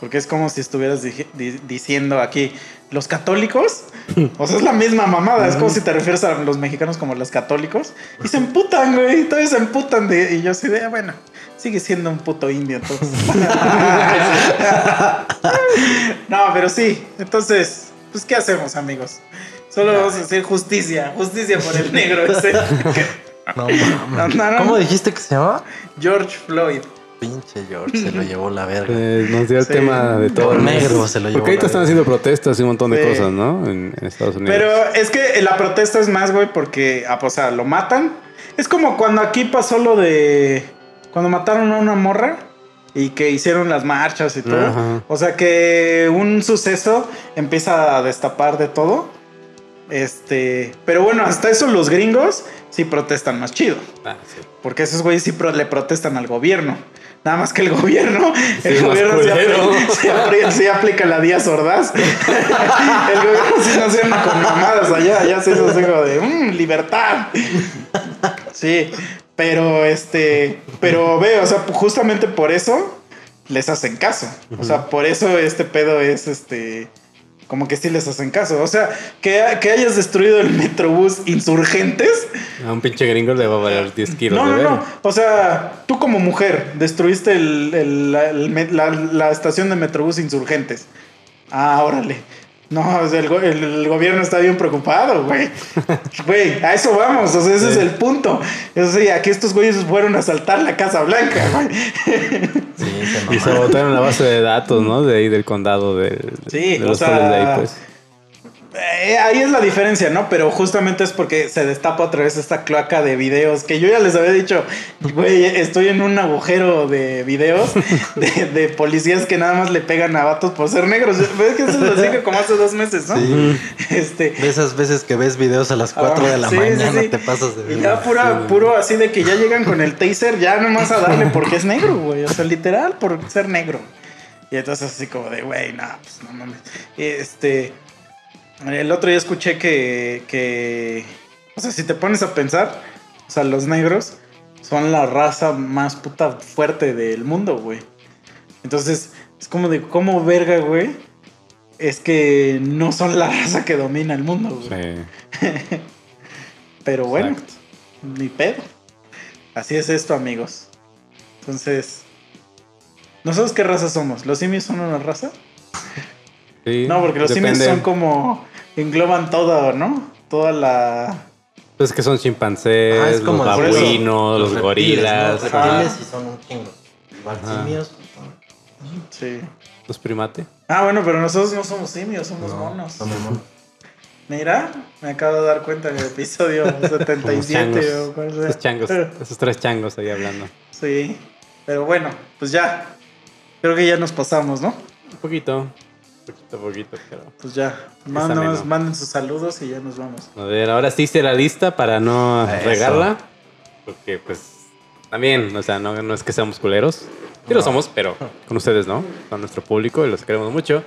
Porque es como si estuvieras di- diciendo aquí, los católicos. O sea, es la misma mamada. Es como si te refieres a los mexicanos como los católicos. Y se emputan, güey. Todavía se emputan. De, y yo así de, "Ah, bueno, sigue siendo un puto indio entonces. no, pero sí. Entonces, pues, ¿qué hacemos, amigos? Solo vamos a hacer justicia. Justicia por el negro ese. No mames. No, no, no. ¿Cómo dijiste que se llamaba? George Floyd. Pinche George, se lo llevó la verga. Eh, nos dio el Sí. tema de todo. Negro se lo llevó. Porque ahorita la están verga. haciendo protestas y un montón de Sí. cosas, ¿no? En, en Estados Unidos. Pero es que la protesta es más, güey, porque, ah, pues, o sea, lo matan. Es como cuando aquí pasó lo de. Cuando mataron a una morra y que hicieron las marchas y todo. Ajá. O sea, que un suceso empieza a destapar de todo. Este. Pero bueno, hasta eso los gringos sí protestan más chido. Ah, sí. Porque esos güeyes sí pro- le protestan al gobierno. Nada más que el gobierno, el gobierno sí aplica la Díaz Ordaz. el gobierno sí no se anda con mamadas allá, ya se hizo de "Mm, libertad. Sí, pero este, pero ve, o sea, justamente por eso les hacen caso. O sea, por eso este pedo es este. Como que sí les hacen caso. O sea, que, que hayas destruido el Metrobús insurgentes. A un pinche gringo le va a valer 10 kilos No, de no, ver. no. O sea, tú como mujer destruiste el- el- la, la- la estación de Metrobús Insurgentes. Ah, órale. No, o el, el- el gobierno está bien preocupado, güey. Güey, a eso vamos. O sea, ese es el punto. O sea, aquí estos güeyes fueron a asaltar la Casa Blanca, güey. Sí, se Y mamaron. sabotaron la base de datos, ¿no? De ahí del condado Sí, de o los sea, soles de ahí, pues. Eh, ahí es la diferencia, ¿no? Pero justamente es porque se destapa otra vez esta cloaca de videos que yo ya les había dicho, güey, estoy en un agujero de videos de, de policías que nada más le pegan a vatos por ser negros. ¿Ves que eso lo dije como hace dos meses, no? Sí. Este. De esas veces que ves videos a las 4 ah, de la sí, mañana, sí. te pasas de Y ya pura, puro así de que ya llegan con el taser, ya nomás a darle porque es negro, güey. O sea, literal por ser negro. Y entonces así como de, güey, no, pues no mames. Este. El otro día escuché que, que. O sea, si te pones a pensar, o sea, los negros son la raza más puta fuerte del mundo, güey. Entonces, es como de, ¿cómo verga, güey? Es que no son la raza que domina el mundo, güey. Sí. Pero bueno, Exacto. ni pedo. Así es esto, amigos. Entonces, ¿nosotros qué raza somos? ¿Los simios son una raza? Sí, No, porque los depende. simios son como. engloban todo, ¿no? Toda la. Pues que son chimpancés, Ah, es como los babuinos, los, reptiles, gorilas, ¿no? Ajá. Reptiles y son un chingo. Igual simios. Sí. los primates. Ah, bueno, pero nosotros no somos simios, somos no, monos. somos monos. Mira, me acabo de dar cuenta en el episodio 77 changos. o cuál sea. Esos changos, esos tres changos ahí hablando. Sí. Pero bueno, pues ya. Creo que ya nos pasamos, ¿no? Un poquito, poquito, poquito, pero. Pues ya. Mándanos, manden sus saludos y ya nos vamos. A ver, ahora sí hice la lista para no Eso. regarla. Porque, pues, también, o sea, no, no es que seamos culeros. Sí lo somos, pero con ustedes, ¿no? Con nuestro público y los queremos mucho.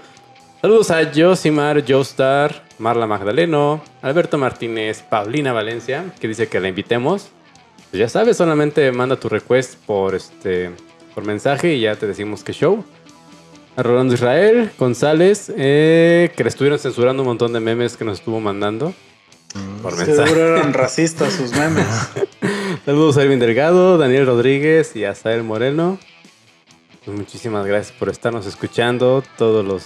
Saludos a Josimar, Joestar, Marla Magdaleno, Alberto Martínez, Paulina Valencia, que dice que la invitemos. Pues ya sabes, solamente manda tu request por este por mensaje y ya te decimos qué show. A Rolando Israel González, eh, que le estuvieron censurando un montón de memes que nos estuvo mandando. Por mensaje. Seguro eran racistas sus memes. Saludos a Irving Delgado, Daniel Rodríguez y a Sael Moreno. Pues muchísimas gracias por estarnos escuchando todos los,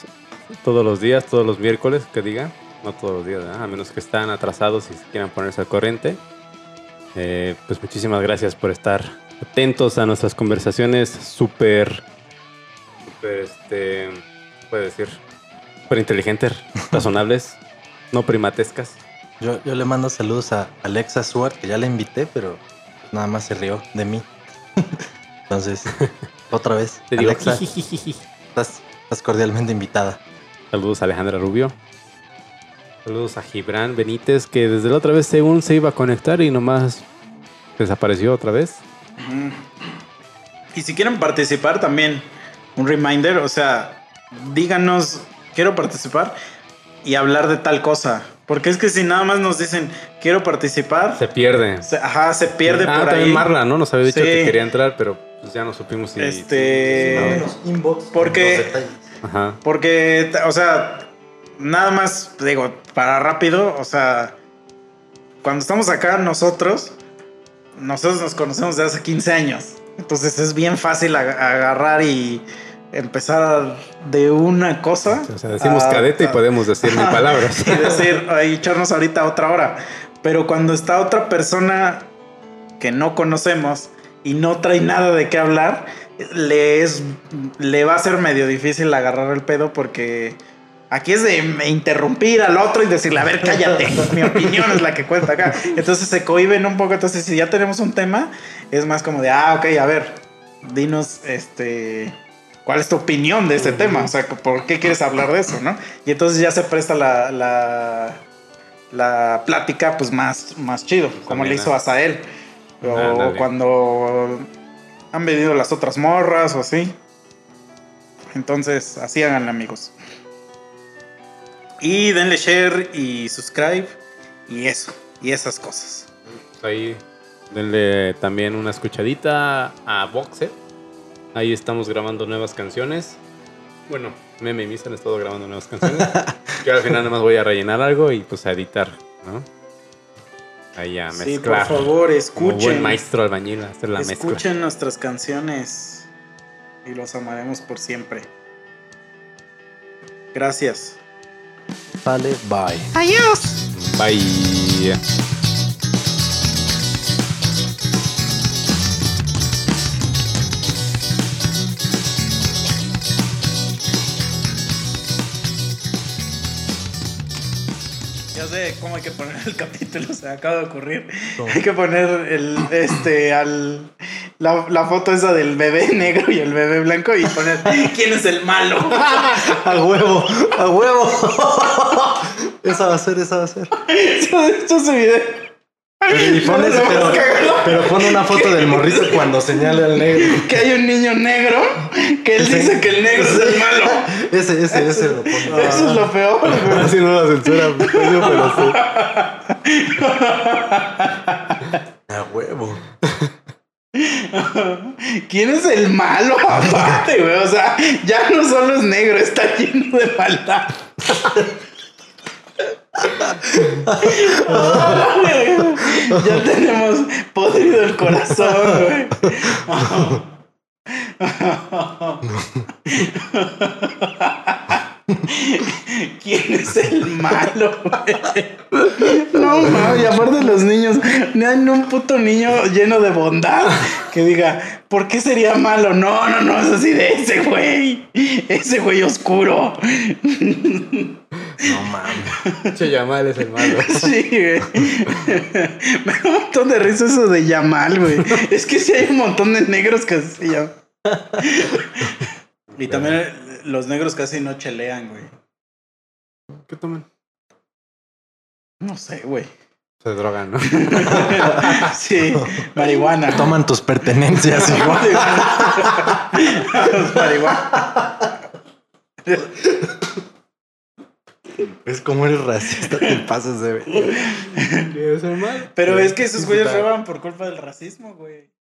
todos los días, todos los miércoles, que diga. No todos los días, ¿verdad? a menos que están atrasados y quieran ponerse al corriente. Eh, pues muchísimas gracias por estar atentos a nuestras conversaciones súper, súper, este, ¿qué puede decir? Súper inteligentes, razonables, no primatescas. Yo, yo le mando saludos a Alexa Suar, que ya la invité, pero nada más se rió de mí. Entonces, otra vez, Te digo, Alexa, jijijiji. estás, estás cordialmente invitada. Saludos a Alejandra Rubio. Saludos a Gibran Benítez, que desde la otra vez según se iba a conectar y nomás desapareció otra vez. Y si quieren participar también, un reminder, o sea, díganos, quiero participar y hablar de tal cosa. Porque es que si nada más nos dicen, quiero participar, Se pierde. se- ajá, se pierde ah, por también ahí. Marla, ¿no? Nos había dicho Sí. que quería entrar, pero pues ya no supimos si... Este- si- inbox. porque-. Ajá. Porque, o sea, nada más, digo, para rápido, o sea, cuando estamos acá nosotros, nosotros nos conocemos de hace 15 años. Entonces es bien fácil ag- agarrar y empezar de una cosa. O sea, decimos a- cadete y podemos decir mil palabras. y decir, "Ay, echarnos ahorita otra hora. Pero cuando está otra persona que no conocemos y no trae nada de qué hablar, le, es, le va a ser medio difícil agarrar el pedo porque aquí es de interrumpir al otro y decirle, a ver, cállate, mi opinión es la que cuenta acá. Entonces se cohiben un poco. Entonces, si ya tenemos un tema, es más como de, ah, ok, a ver, dinos, este, ¿cuál es tu opinión de este tema? O sea, ¿por qué quieres hablar de eso, no? Y entonces ya se presta la, la, la plática, pues más, más chido, como le hizo ah. a Sael. O cuando han venido las otras morras o así. Entonces, así hagan amigos. Y denle share y subscribe y eso, y esas cosas. Ahí denle también una escuchadita a Boxer. Ahí estamos grabando nuevas canciones. Bueno, Meme y Misa han estado grabando nuevas canciones. Yo al final nada más voy a rellenar algo y pues a editar, ¿no? Ahí a Sí, por mezclar. favor, Como escuchen. buen maestro albañil a hacer la mezcla. escuchen nuestras canciones y los amaremos por siempre. Gracias. Vale, bye. Bye. Sé cómo hay que poner el capítulo, se me acaba de ocurrir. ¿Cómo? Hay que poner el este al la, la foto esa del bebé negro y el bebé blanco y poner quién es el malo. A huevo, a huevo. esa va a ser, esa va a ser. Esto es video. Pero, y pones, pero, pero pon una foto del morrito cuando señale al negro. Que hay un niño negro que él dice que el negro es el malo. Ese, ese, ese lo pongo. Eso es lo peor, güey. Así no la censura, pero sí. A huevo. ¿Quién es el malo aparte, güey? O sea, ya no solo es negro, está lleno de maldad. ya tenemos podrido el corazón. ¿Quién es el malo, güey? No mames, y aparte los niños, no hay un puto niño lleno de bondad que diga, ¿por qué sería malo? No, no, no, es así de ese güey, ese güey oscuro. No mames. Che, Yamal es el malo. Sí, güey. Me da un montón de risa eso de Yamal, güey. Es que sí hay un montón de negros que se llaman. Y también los negros casi no chelean, güey. ¿Qué toman? No sé, güey. Se drogan, ¿no? Sí, marihuana. Toman tus pertenencias, hijo. marihuana. Es como eres racista, te pasas de. Pero es que esos güeyes roban por culpa del racismo, güey.